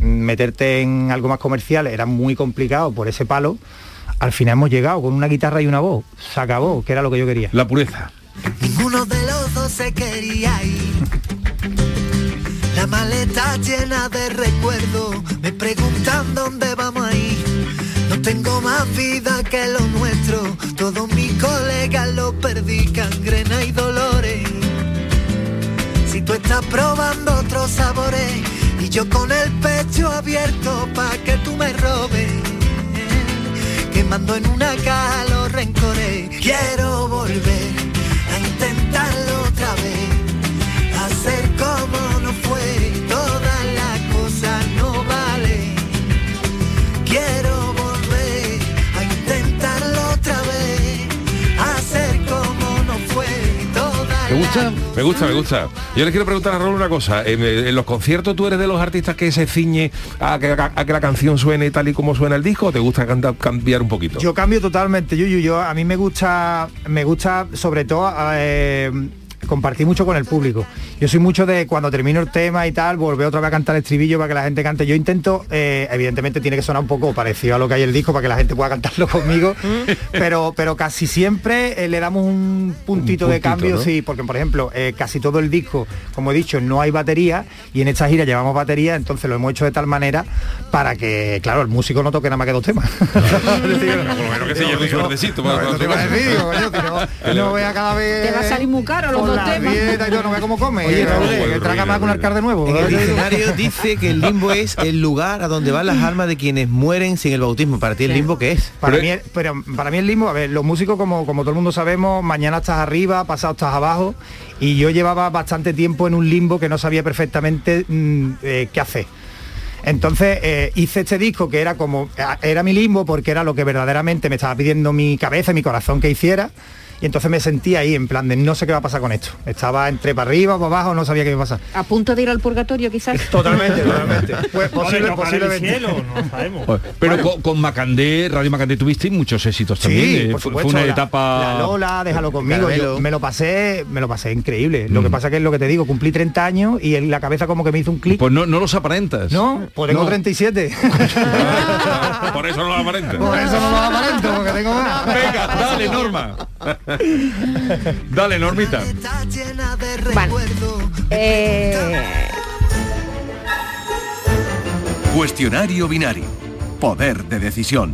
meterte en algo más comercial era muy complicado por ese palo. Al final hemos llegado con una guitarra y una voz. Se acabó, que era lo que yo quería. La pureza. Ninguno de los dos se quería ir. La maleta llena de recuerdos, me preguntan dónde vamos a ir. No tengo más vida que lo nuestro, todos mis colegas lo perdí, cangrena y dolores. Si tú estás probando otros sabores y yo con el pecho abierto pa' que tú me robes quemando en una caja los rencores. Quiero volver gusta? Me gusta, me gusta. Yo le quiero preguntar a Raúl una cosa. En, en los conciertos tú eres de los artistas que se ciñe a que, a que la canción suene tal y como suena el disco o te gusta cambiar un poquito? Yo cambio totalmente, Yuyu. Yo a mí me gusta, me gusta sobre todo eh, compartir mucho con el público. Yo soy mucho de cuando termino el tema y tal, volver otra vez a cantar el estribillo para que la gente cante. Yo intento, eh, evidentemente tiene que sonar un poco parecido a lo que hay en el disco para que la gente pueda cantarlo conmigo, pero, pero casi siempre eh, le damos un puntito, de puntito, cambio, ¿no? sí, porque por ejemplo, eh, casi todo el disco, como he dicho, no hay batería y en esta gira llevamos batería, entonces lo hemos hecho de tal manera para que, claro, el músico no toque nada más que dos temas. No, vea cada vez... Te va a salir muy caro los dos la temas. dieta y todo, no vea cómo come. Oye, Raúl, que el traga más que un alcalde nuevo. En el diccionario dice que el limbo es el lugar a donde van las almas de quienes mueren sin el bautismo. Para ti el limbo qué es? Para mí, el- pero para mí el limbo, a ver, los músicos como, como todo el mundo sabemos, mañana estás arriba, pasado estás abajo, y yo llevaba bastante tiempo en un limbo que no sabía perfectamente mm, eh, qué hacer. Entonces eh, hice este disco que era como, era mi limbo porque era lo que verdaderamente me estaba pidiendo mi cabeza y mi corazón que hiciera. Y entonces me sentí ahí en plan de no sé qué va a pasar con esto. Estaba entre para arriba, para abajo, no sabía qué iba a pasar. A punto de ir al purgatorio quizás. Totalmente, totalmente. Pues posible, posiblemente. cielo, no sabemos. Pero con, con Macandé, Radio Macandé tuviste muchos éxitos también. Sí, eh, por fue- supuesto. fue una la- etapa. La Lola, déjalo conmigo. Yo me lo pasé, me lo pasé increíble. Lo que Mm. pasa que es lo que te digo, cumplí 30 años y en la cabeza como que me hizo un clic. Pues no, no los aparentas. No, pues tengo No. 37. Por eso no lo aparenta. Por eso no lo aparento, porque tengo más. Venga, dale, Norma. dale, Normita. está llena de Vale. recuerdos. Eh, Cuestionario binario. Poder de decisión.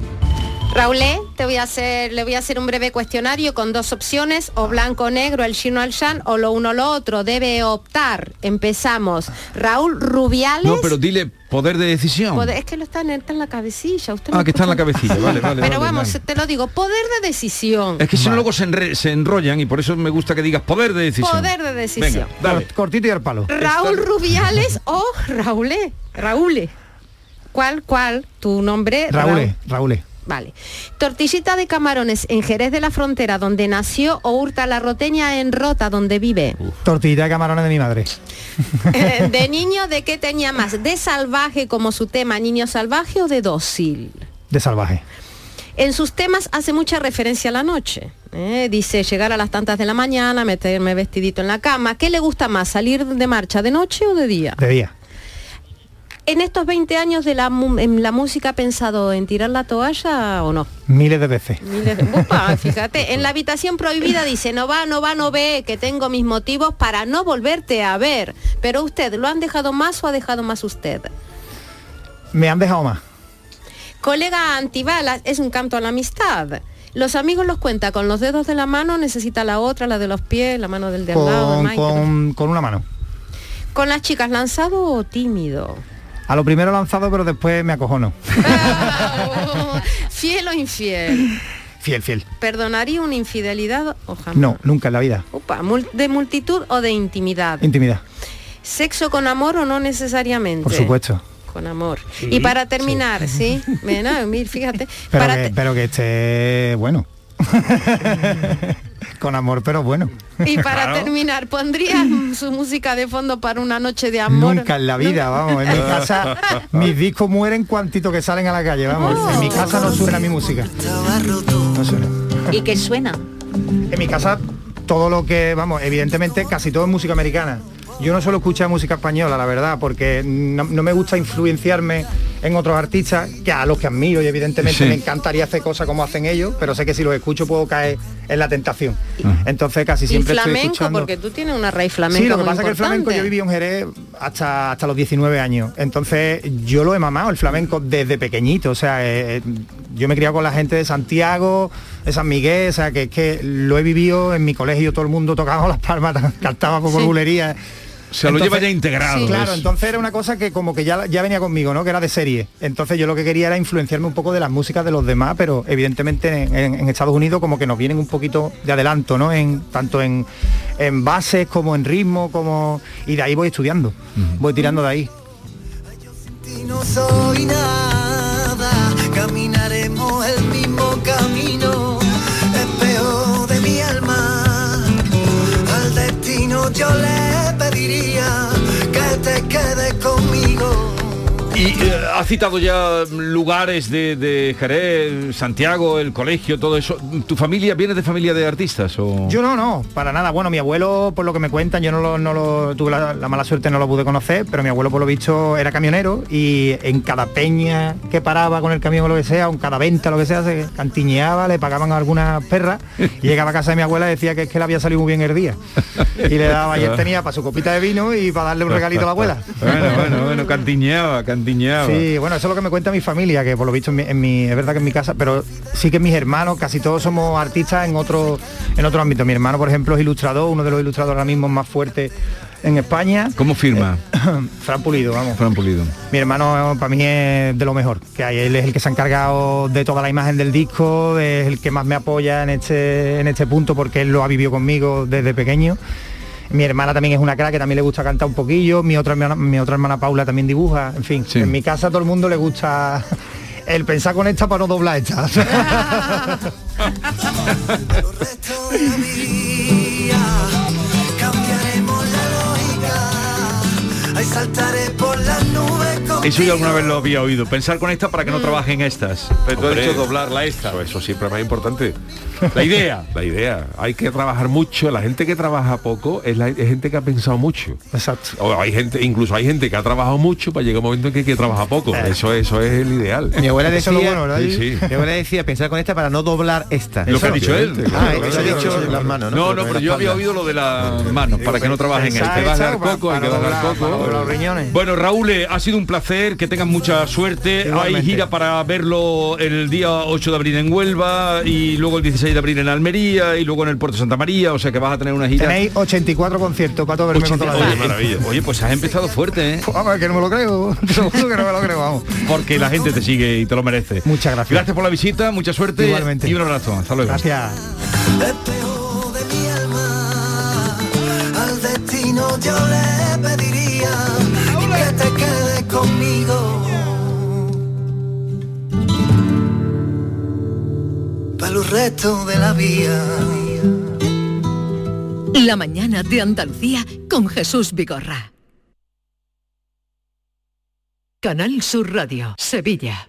Raúl, ¿eh? te voy a hacer, le voy a hacer un breve cuestionario con dos opciones, o blanco o negro, el chino al shan, o lo uno o lo otro. Debe optar. Empezamos. Raúl Rubiales. No, pero dile poder de decisión. Poder- es que lo está en, está en la cabecilla. Usted Ah, no que está en la cabecilla, vale, vale. Pero vale, vamos, vale. te lo digo, poder de decisión. Es que si no luego se, enre- se enrollan y por eso me gusta que digas poder de decisión. Poder de decisión. Venga, dale. Cortito y al palo. Raúl Rubiales o Raúl. Raúl. ¿Cuál, cuál? Tu nombre. Raúl, Raúl. Vale. Tortillita de camarones en Jerez de la Frontera, donde nació, o Hurta la Roteña en Rota, donde vive. Tortillita de camarones de mi madre. Eh, de niño, ¿de qué tenía más? ¿De salvaje como su tema Niño Salvaje o de dócil? De salvaje. En sus temas hace mucha referencia a la noche. ¿eh? Dice llegar a las tantas de la mañana, meterme vestidito en la cama. ¿Qué le gusta más, salir de marcha de noche o de día? De día. En estos 20 años de la, mu- en la música ha pensado en tirar la toalla o no? Miles de veces. Miles de- Upa, fíjate, en la habitación prohibida dice, no va, no va, no ve, que tengo mis motivos para no volverte a ver. Pero usted, ¿lo han dejado más o ha dejado más usted? Me han dejado más. Colega antibalas es un canto a la amistad. Los amigos los cuenta con los dedos de la mano, necesita la otra, la de los pies, la mano del de al lado, con, con una mano. ¿Con las chicas lanzado o tímido? A lo primero lanzado, pero después me acojono. ¿Fiel o infiel? Fiel, fiel. ¿Perdonaría una infidelidad o jamás? No, nunca en la vida. ¿De multitud o de intimidad? Intimidad, ¿Sexo con amor o no necesariamente? por supuesto. Con amor. y para terminar, ¿sí? Mira, fíjate. Pero para que, te- pero que esté bueno. Con amor, pero bueno. Y para Claro. terminar, ¿pondrías su música de fondo para una noche de amor? Nunca en la vida, vamos. En mi casa, mis discos mueren cuantito que salen a la calle, vamos. En mi casa no suena mi música. No suena. ¿Y qué suena? En mi casa, todo lo que, vamos, evidentemente casi todo es música americana. Yo no suelo escuchar música española, la verdad, porque no, no me gusta influenciarme en otros artistas, que a los que admiro y evidentemente Sí. me encantaría hacer cosas como hacen ellos, pero sé que si los escucho puedo caer en la tentación. Entonces casi Y siempre estoy flamenco, escuchando... porque tú tienes una raíz flamenca Sí, lo que muy pasa es que el flamenco yo importante. viví en Jerez hasta, hasta los 19 años. Entonces yo lo he mamado, el flamenco, desde pequeñito. O sea, eh, yo me he criado con la gente de Santiago, de San Miguel, o sea, que es que lo he vivido en mi colegio, todo el mundo tocaba las palmas, cantaba por Sí. bulería. Sea, lo lleva ya integrado, Sí. Claro, entonces era una cosa que como que ya, ya venía conmigo, ¿no? Que era de serie. Entonces yo lo que quería era influenciarme un poco de las músicas de los demás, pero evidentemente en, en- en Estados Unidos como que nos vienen un poquito de adelanto, ¿no? En, tanto en, en bases como en ritmo, como. Y de ahí voy estudiando. Voy tirando de ahí. Y no soy nada, caminaremos el mismo camino, espejo de mi alma. Al destino yo le pediría que te quedes conmigo. Y eh, ha citado ya lugares de, de Jerez, Santiago, el colegio, todo eso. ¿Tu familia viene de familia de artistas o...? Yo no, no, para nada. Bueno, mi abuelo, por lo que me cuentan, yo no lo, no lo- tuve la, la mala suerte, no lo pude conocer, pero mi abuelo por lo visto era camionero y en cada peña que paraba con el camión o lo que sea, o en cada venta, lo que sea, se cantiñeaba, le pagaban algunas perras y llegaba a casa de mi abuela y decía que es que le había salido muy bien el día. Y le daba, y él tenía para su copita de vino y para darle un regalito a la abuela. Bueno, bueno, bueno, cantiñaba, Sí, bueno, eso es lo que me cuenta mi familia, que por lo visto en mi, en mi- es verdad que en mi casa, pero sí que mis hermanos, casi todos somos artistas en otro, en otro ámbito. Mi hermano, por ejemplo, es ilustrador, uno de los ilustradores ahora mismo más fuertes en España. ¿Cómo firma? Fran Pulido, vamos. Fran Pulido. Mi hermano para mí es de lo mejor que hay. Él es el que se ha encargado de toda la imagen del disco, es el que más me apoya en este, en este punto porque él lo ha vivido conmigo desde pequeño. Mi hermana también es una crack que también le gusta cantar un poquillo. Mi otra hermana, mi otra hermana Paula también dibuja. En fin, en mi casa a todo el mundo le gusta el pensar con esta para no doblar esta. Saltaré por Eso yo alguna vez lo había oído. Pensar con esta para que no trabaje en estas. Pero tú has dicho doblar la esta. Eso, eso siempre es más importante. La idea. La idea. Hay que trabajar mucho. La gente que trabaja poco es, la, es gente que ha pensado mucho. Exacto. O hay gente, incluso hay gente que ha trabajado mucho para llegar un momento en que, que trabaja poco. Eso, eso es el ideal. Mi abuela decía, bueno, ¿verdad? Sí, sí. mi abuela decía pensar con esta para no doblar esta. Lo que ha dicho él. Ah, eso ha dicho las manos, ¿no? No, no, pero yo había oído lo de las manos, para que no trabajen este. Hay que coco, hay que doblar- riñones. Bueno, Raúl, eh, ha sido un placer, que tengan mucha suerte. Hay gira para verlo el día 8 de abril en Huelva y luego el 16 de abril en Almería y luego en el Puerto Santa María, o sea que vas a tener una gira. Tenéis 84 conciertos para todo verme con toda la Oye, Oye, pues has empezado fuerte, ¿eh? Vamos, que no me lo creo. Te lo juro que no me lo creo, vamos. Porque la gente te sigue y te lo merece. Muchas gracias. Gracias por la visita, mucha suerte Igualmente. y un abrazo. Hasta luego. Gracias. yo le pediría que te quedes conmigo. Para los restos de la vida. La mañana de Andalucía con Jesús Vigorra. Canal Sur Radio, Sevilla.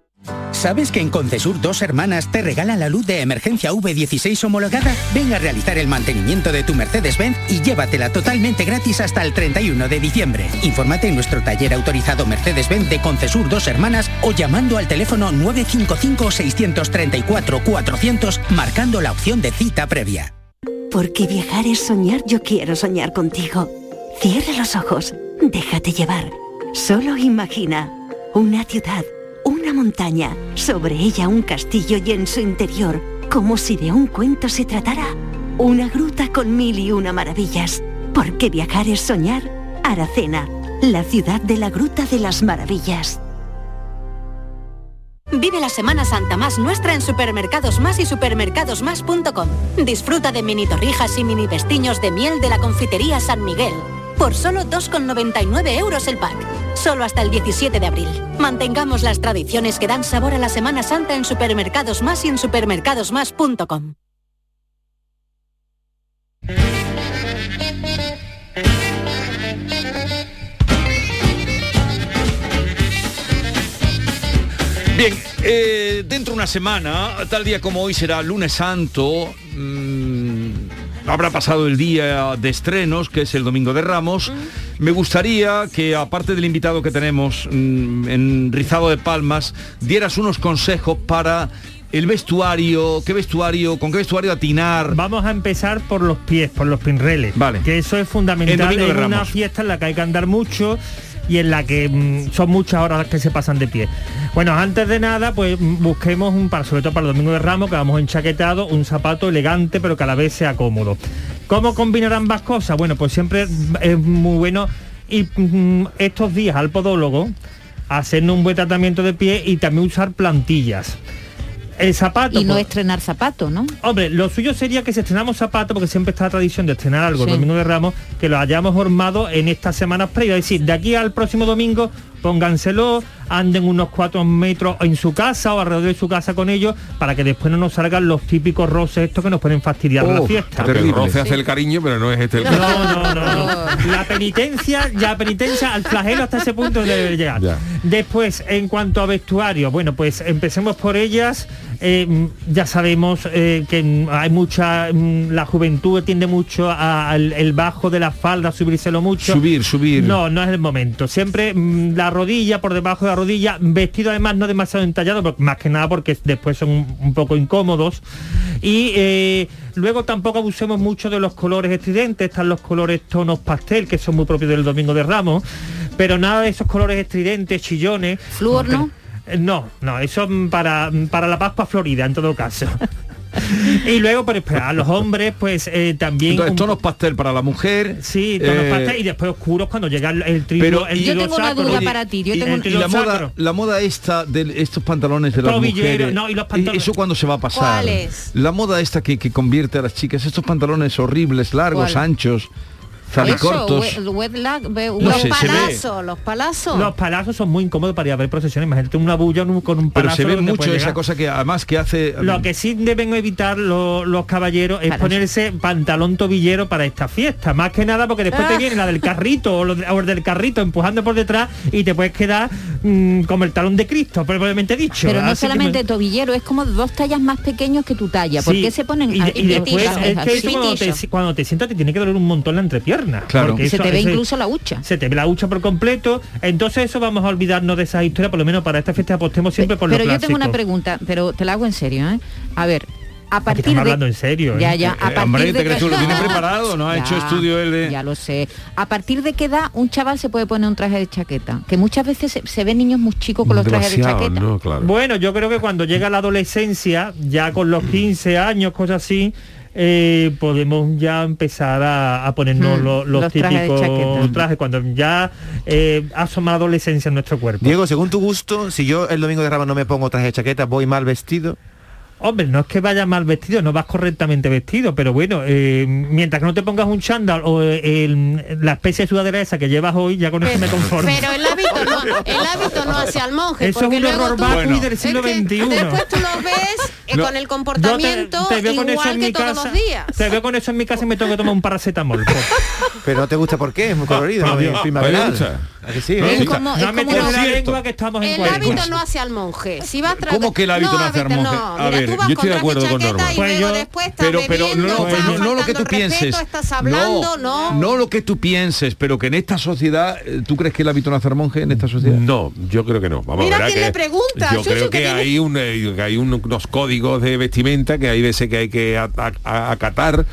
¿Sabes que en Concesur dos hermanas te regalan la luz de emergencia V16 homologada? Ven a realizar el mantenimiento de tu Mercedes-Benz y llévatela totalmente gratis hasta el 31 de diciembre. Infórmate en nuestro taller autorizado Mercedes-Benz de Concesur dos hermanas o llamando al teléfono 955-634-400 marcando la opción de cita previa. Porque viajar es soñar, yo quiero soñar contigo. Cierra los ojos, déjate llevar. Solo imagina una ciudad, una montaña, sobre ella un castillo y en su interior, como si de un cuento se tratara, una gruta con mil y una maravillas. Porque viajar es soñar. Aracena, la ciudad de la Gruta de las Maravillas. Vive la Semana Santa más nuestra en Supermercados Más y supermercadosmás.com. Disfruta de mini torrijas y mini pestiños de miel de la confitería San Miguel. Por solo 2,99 euros el pack. Solo hasta el 17 de abril. Mantengamos las tradiciones que dan sabor a la Semana Santa en Supermercados Más y en supermercadosmás.com. Bien, eh, dentro de una semana, tal día como hoy será lunes santo, mm, habrá pasado el día de estrenos, que es el Domingo de Ramos. Me gustaría que, aparte del invitado que tenemos mm, en Rizado de Palmas, dieras unos consejos para el vestuario, qué vestuario, con qué vestuario atinar. Vamos a empezar por los pies, por los pinreles. Vale. Que eso es fundamental en una fiesta en la que hay que andar mucho y en la que mm, son muchas horas las que se pasan de pie. Bueno, antes de nada, pues mm, busquemos un para, sobre todo para el Domingo de Ramos, que vamos enchaquetado, un zapato elegante pero que a la vez sea cómodo. ¿Cómo combinar ambas cosas? Bueno, pues siempre es muy bueno y mm, estos días al podólogo hacernos un buen tratamiento de pie y también usar plantillas. El zapato Y no pues, estrenar zapato, ¿no? Hombre, lo suyo sería que si estrenamos zapatos, porque siempre está la tradición de estrenar algo Sí. el domingo de Ramos, que lo hayamos formado en estas semanas previas. Es decir, de aquí al próximo domingo, pónganselo, anden unos cuatro metros en su casa o alrededor de su casa con ellos, para que después no nos salgan los típicos roces estos que nos pueden fastidiar la Oh, fiesta. porque el roce hace el cariño, pero no es este el No, no, no, no. La penitencia, ya penitencia al flagelo hasta ese punto debe llegar. Ya. Después, en cuanto a vestuario, bueno, pues empecemos por ellas. Eh, ya sabemos eh, que hay mucha, mm, la juventud tiende mucho al el bajo de la falda, a subírselo mucho. Subir, subir. No, no es el momento. Siempre mm, la rodilla, por debajo de la rodilla, vestido además no demasiado entallado, pero más que nada porque después son un, poco incómodos. Y eh, luego tampoco abusemos mucho de los colores estridentes, están los colores tonos pastel, que son muy propios del Domingo de Ramos, pero nada de esos colores estridentes, chillones. Flúor, ¿no? Eh, No, no, eso para, para la Pascua Florida en todo caso. y luego, pero espera, a los hombres, pues eh, también. Entonces, un- tonos pastel para la mujer. Sí, tonos eh, pastel y después oscuros cuando llega el, trío. Pero el y- Yo tengo una duda Oye, para ti. Yo y- tengo el un- y la moda, la moda esta de estos pantalones de las mujeres. no, y los ¿y pantalones- ¿Eso cuándo se va a pasar? La moda esta que, que convierte a las chicas, estos pantalones horribles, largos, ¿Cuál? anchos, Eso, No los sé, palazos, los palazos. Los palazos son muy incómodos para ir a ver procesiones. Imagínate una bulla un- con un Pero palazo. se ve mucho esa cosa que además que hace... Lo que sí deben evitar lo- los caballeros es Palazo. ponerse pantalón tobillero para esta fiesta. Más que nada porque después te Ah. viene la del carrito o, lo de- o el del carrito empujando por detrás y te puedes quedar mm, como el talón de Cristo, probablemente dicho. Pero no Así solamente me- tobillero, es como dos tallas más pequeños que tu talla. ¿Por Sí, qué se ponen y, y después es que cuando te, cuando te sientas te tiene que doler un montón la entrepierna Claro. porque se eso- te ve eso- incluso la hucha. se te ve la hucha por completo entonces eso vamos a olvidarnos de esa historia por lo menos para esta fiesta apostemos siempre por Pero lo yo tengo una pregunta, pero te la hago en serio, ¿eh? A ver, a Aquí partir estamos de hablando en serio Ya, ¿eh? ya, a Eh, partir hombre, de ¿te crees que- tú lo tiene preparado? ¿No ha Ya, hecho estudio él de...? Ya lo sé. ¿A partir de qué edad un chaval se puede poner un traje de chaqueta? Que muchas veces se, se ven niños muy chicos con los trajes de chaqueta. ¿no? Claro. Bueno, yo creo que cuando llega la adolescencia, ya con los 15 años, cosas así, eh, podemos ya empezar a, a ponernos Hmm, lo- los, típicos trajes, cuando ya eh, asoma la adolescencia en nuestro cuerpo. Diego, según tu gusto, si yo el domingo de Ramos no me pongo traje de chaqueta, voy mal vestido. Hombre, no es que vaya mal vestido, no vas correctamente vestido, pero bueno, eh, mientras que no te pongas un chándal o el- la especie de sudadera esa que llevas hoy, ya con eso me conformo. Pero el hábito no, el hábito no hace al monje. Eso es un luego tú- del siglo es que XXI. Después tú lo ves eh, No. con el comportamiento te, te veo con eso igual en que mi todos casa. los días. Te veo con eso en mi casa y me tengo que tomar un paracetamol. Pero no te gusta por qué, es muy colorido, Ah, muy ah, primaveral. me gusta. ¿A que sí, Me eh? como- no es como la lengua que estamos en El hábito no hace al monje. Si vas ¿Cómo que el hábito no hace al monje? no. A Mira, ver, tú vas yo estoy con de traje acuerdo y con chaqueta Norma. Y Pues luego yo- después estás pero pero no, bebiendo, pero estás no, no lo que tú respeto, pienses estás hablando, no. no lo que tú pienses pero que en esta sociedad eh, tú crees que el hábito no hace al monje en esta sociedad No, yo creo que no. Vamos Mira a ver. quién que le pregunta, Yo Chuchu, creo que que tiene- hay, un, eh, que hay un- unos códigos de vestimenta que hay veces que hay que acatar,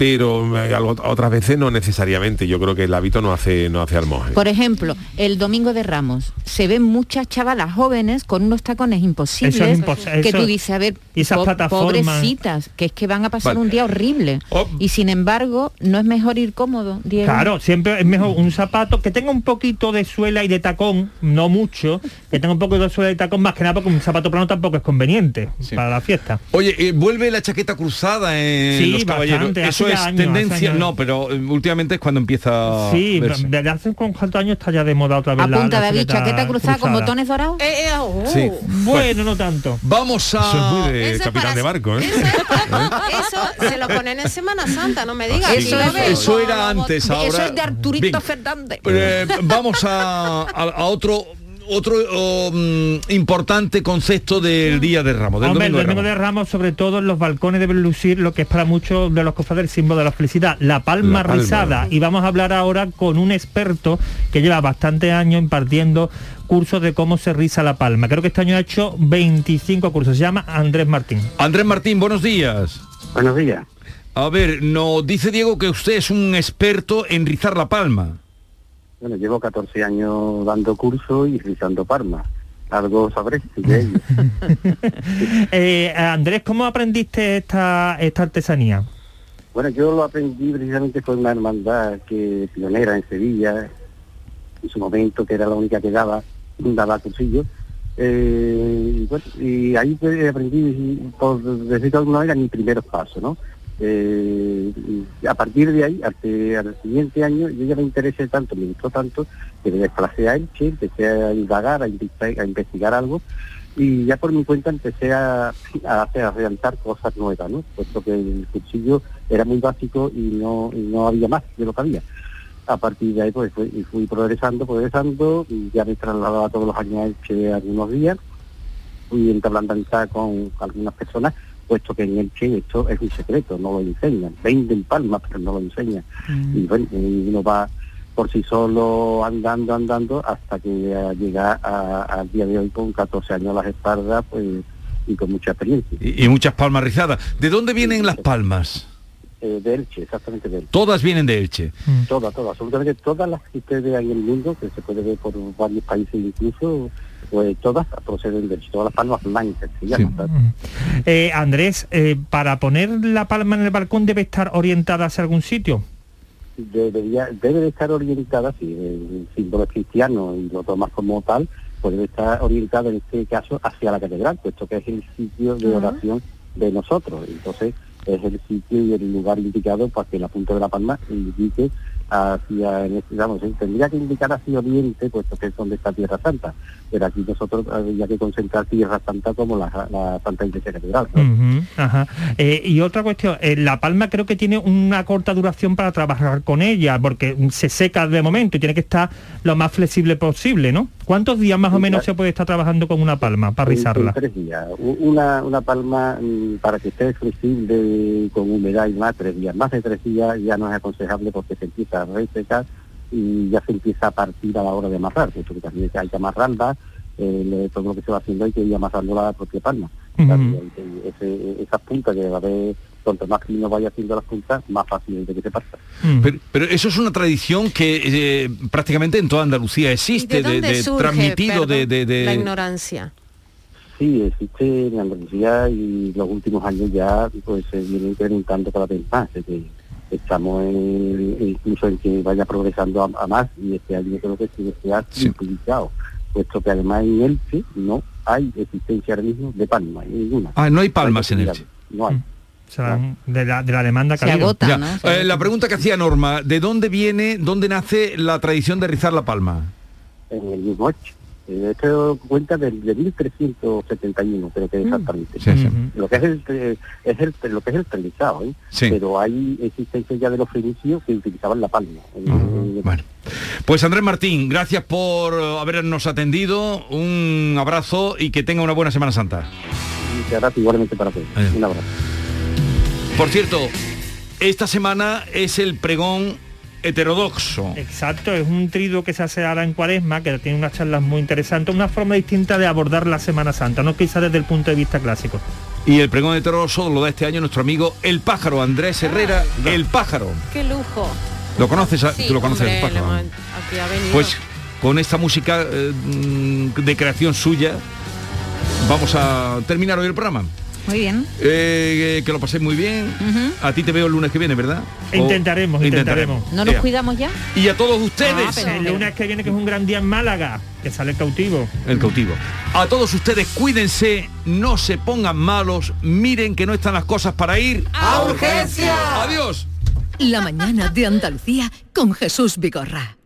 pero eh, algo- otras veces no necesariamente. Yo creo que el hábito no hace no hace al monje. Por ejemplo, el domingo de Ramos se ven muchas chavalas jóvenes con unos tacones imposibles Eso es impos- que eso- tú dices, a ver, y esas po- plataformas. pobrecitas, que es que van a pasar Vale. un día horrible. Y sin embargo, no es mejor ir cómodo, Diego. Claro, siempre es mejor un zapato que tenga un poquito de suela y de tacón, no mucho, que tenga un poquito de suela y tacón, más que nada porque un zapato plano tampoco es conveniente para la fiesta. Oye, eh, vuelve la chaqueta cruzada en Sí, los caballeros. bastante, Eso hace es años, tendencia, no, pero eh, últimamente es cuando empieza a Sí, verse. desde hace con cuántos años está ya de moda otra vez la- Apunta la David, chaqueta chaqueta cruzada, con cruzada. botones dorados. Eh, eh, oh. Sí. Bueno, no tanto. Vamos a Eso es muy de Eso es capitán para- de barco, ¿eh? Eso se lo ponen en Semana Santa, no me digas. Eso eso era antes, Eso ahora- es de Arturito Bien. Fernández. Eh, vamos a, a- a otro otro oh, mm, importante concepto del Día de Ramos, del Hombre, el Domingo de domingo Ramos. de Ramos, sobre todo en los balcones deben lucir lo que es para muchos de los cofrades el símbolo de la felicidad, la palma La palma. rizada. Y vamos a hablar ahora con un experto que lleva bastante años impartiendo cursos de cómo se riza la palma. Creo que este año ha hecho 25 cursos. Se llama Andrés Martín. Andrés Martín, buenos días. Buenos días. A ver, nos dice Diego que usted es un experto en rizar la palma. Bueno, llevo 14 años dando curso y rizando palmas. Algo sabré de ello. Eh, Andrés, ¿cómo aprendiste esta, esta artesanía? Bueno, yo lo aprendí precisamente con una hermandad que pionera en Sevilla, en su momento, que era la única que daba, daba cursillo. Eh, y, bueno, y ahí aprendí, por decirlo de alguna manera, mis primeros pasos, ¿no? Eh, a partir de ahí, al, al siguiente año, yo ya me interesé tanto, me gustó tanto, que me desplacé a Elche, empecé a indagar, a, inve- a investigar algo, y ya por mi cuenta empecé a, a, hacer- a realizar cosas nuevas, ¿no? Puesto que el cuchillo era muy básico y no, no había más de lo que había. A partir de ahí pues fui, fui progresando, progresando, y ya me trasladaba todos los años a Elche algunos días, fui entablando amistad con algunas personas, puesto que en Elche esto es un secreto, no lo enseñan, venden palmas pero no lo enseñan. Y bueno, y uno va por sí solo andando, andando, hasta que llega a- al día de hoy con 14 años a las espaldas, pues, y con mucha experiencia. Y, y muchas palmas rizadas. ¿De dónde vienen las palmas? Eh, de Elche, exactamente de Elche. Todas vienen de Elche. Todas, todas, absolutamente todas las que usted ve ahí en el mundo, que se puede ver por varios países incluso, pues todas proceden de Elche, todas las palmas blancas, llaman. ¿sabes? Eh, Andrés, eh, para poner la palma en el balcón debe estar orientada hacia algún sitio. debería, debe de estar orientada, si el símbolo es cristiano y lo tomas como tal, pues debe estar orientada en este caso hacia la catedral, puesto que es el sitio de oración de nosotros. Entonces es el sitio y el lugar indicado para que la punta de la palma indique hacia, vamos, eh, tendría que indicar hacia oriente, puesto que es donde está Tierra Santa. Pero aquí nosotros habría que concentrar Tierra Santa como la, la Santa Iglesia ajá. Eh, y otra cuestión, eh, la palma creo que tiene una corta duración para trabajar con ella, porque se seca de momento y tiene que estar lo más flexible posible, ¿no? ¿Cuántos días más o menos se puede estar trabajando con una palma para rizarla? tres días. Una, una palma mm, para que esté flexible con humedad y más, tres días. Más de tres días ya no es aconsejable porque se empieza a resecar y ya se empieza a partir a la hora de amarrar, puesto que también hay que amarrarla, eh, todo lo que se va haciendo hay que ir amarrando la propia palma. Ese- esas puntas que va a haber, cuanto más fino vaya haciendo las puntas, más fácil es de que se parta. Pero, pero eso es una tradición que eh, prácticamente en toda Andalucía ¿Y existe, de de, surge, transmitido de, perdón, de- de- la ignorancia? Sí, existe en Andalucía y los últimos años ya pues se viene incrementando cada vez más. es que estamos en- incluso en que vaya progresando a, a más y este año creo que sí se ha implicado, puesto que además en Elche no hay existencia ahora mismo de palma, ninguna. Ah, no hay palmas en Elche. No hay. O sea, de, la, de la demanda que Se ha habido. agota, Ya. ¿no? Se Eh, agota. la pregunta que hacía Norma, ¿de dónde viene, dónde nace la tradición de rizar la palma? en el mismo hecho. Eh, Esto cuenta del de 1371, creo que exactamente. Sí, sí. Lo que es el eh, es el lo que es el trenzado, ¿eh? Sí. pero hay existencia ya de los fenicios que utilizaban la palma. Eh, Bueno. Pues Andrés Martín, gracias por habernos atendido, un abrazo y que tenga una buena Semana Santa. Muchas gracias igualmente para. Adiós. Un abrazo. Por cierto, esta semana es el pregón heterodoxo. Exacto, es un triduo que se hace ahora en cuaresma, que tiene unas charlas muy interesantes, una forma distinta de abordar la Semana Santa, no quizá desde el punto de vista clásico. Y el pregón heterodoxo lo da este año nuestro amigo El Pájaro, Andrés Herrera, El Pájaro. Qué lujo. ¿Lo conoces? a- Sí, ¿Tú lo conoces, hombre, El Pájaro? aquí ha. Pues con esta música eh, mm, de creación suya vamos a terminar hoy el programa. Muy bien. Eh, que lo paséis muy bien. A ti te veo el lunes que viene, ¿verdad? O- Intentaremos, intentaremos. ¿No nos cuidamos ya? Y a todos ustedes, El lunes que viene, que es un gran día en Málaga, que sale cautivo. el cautivo. A todos ustedes, cuídense, no se pongan malos, miren que no están las cosas para ir. ¡A urgencia! Adiós. La mañana de Andalucía con Jesús Vigorra.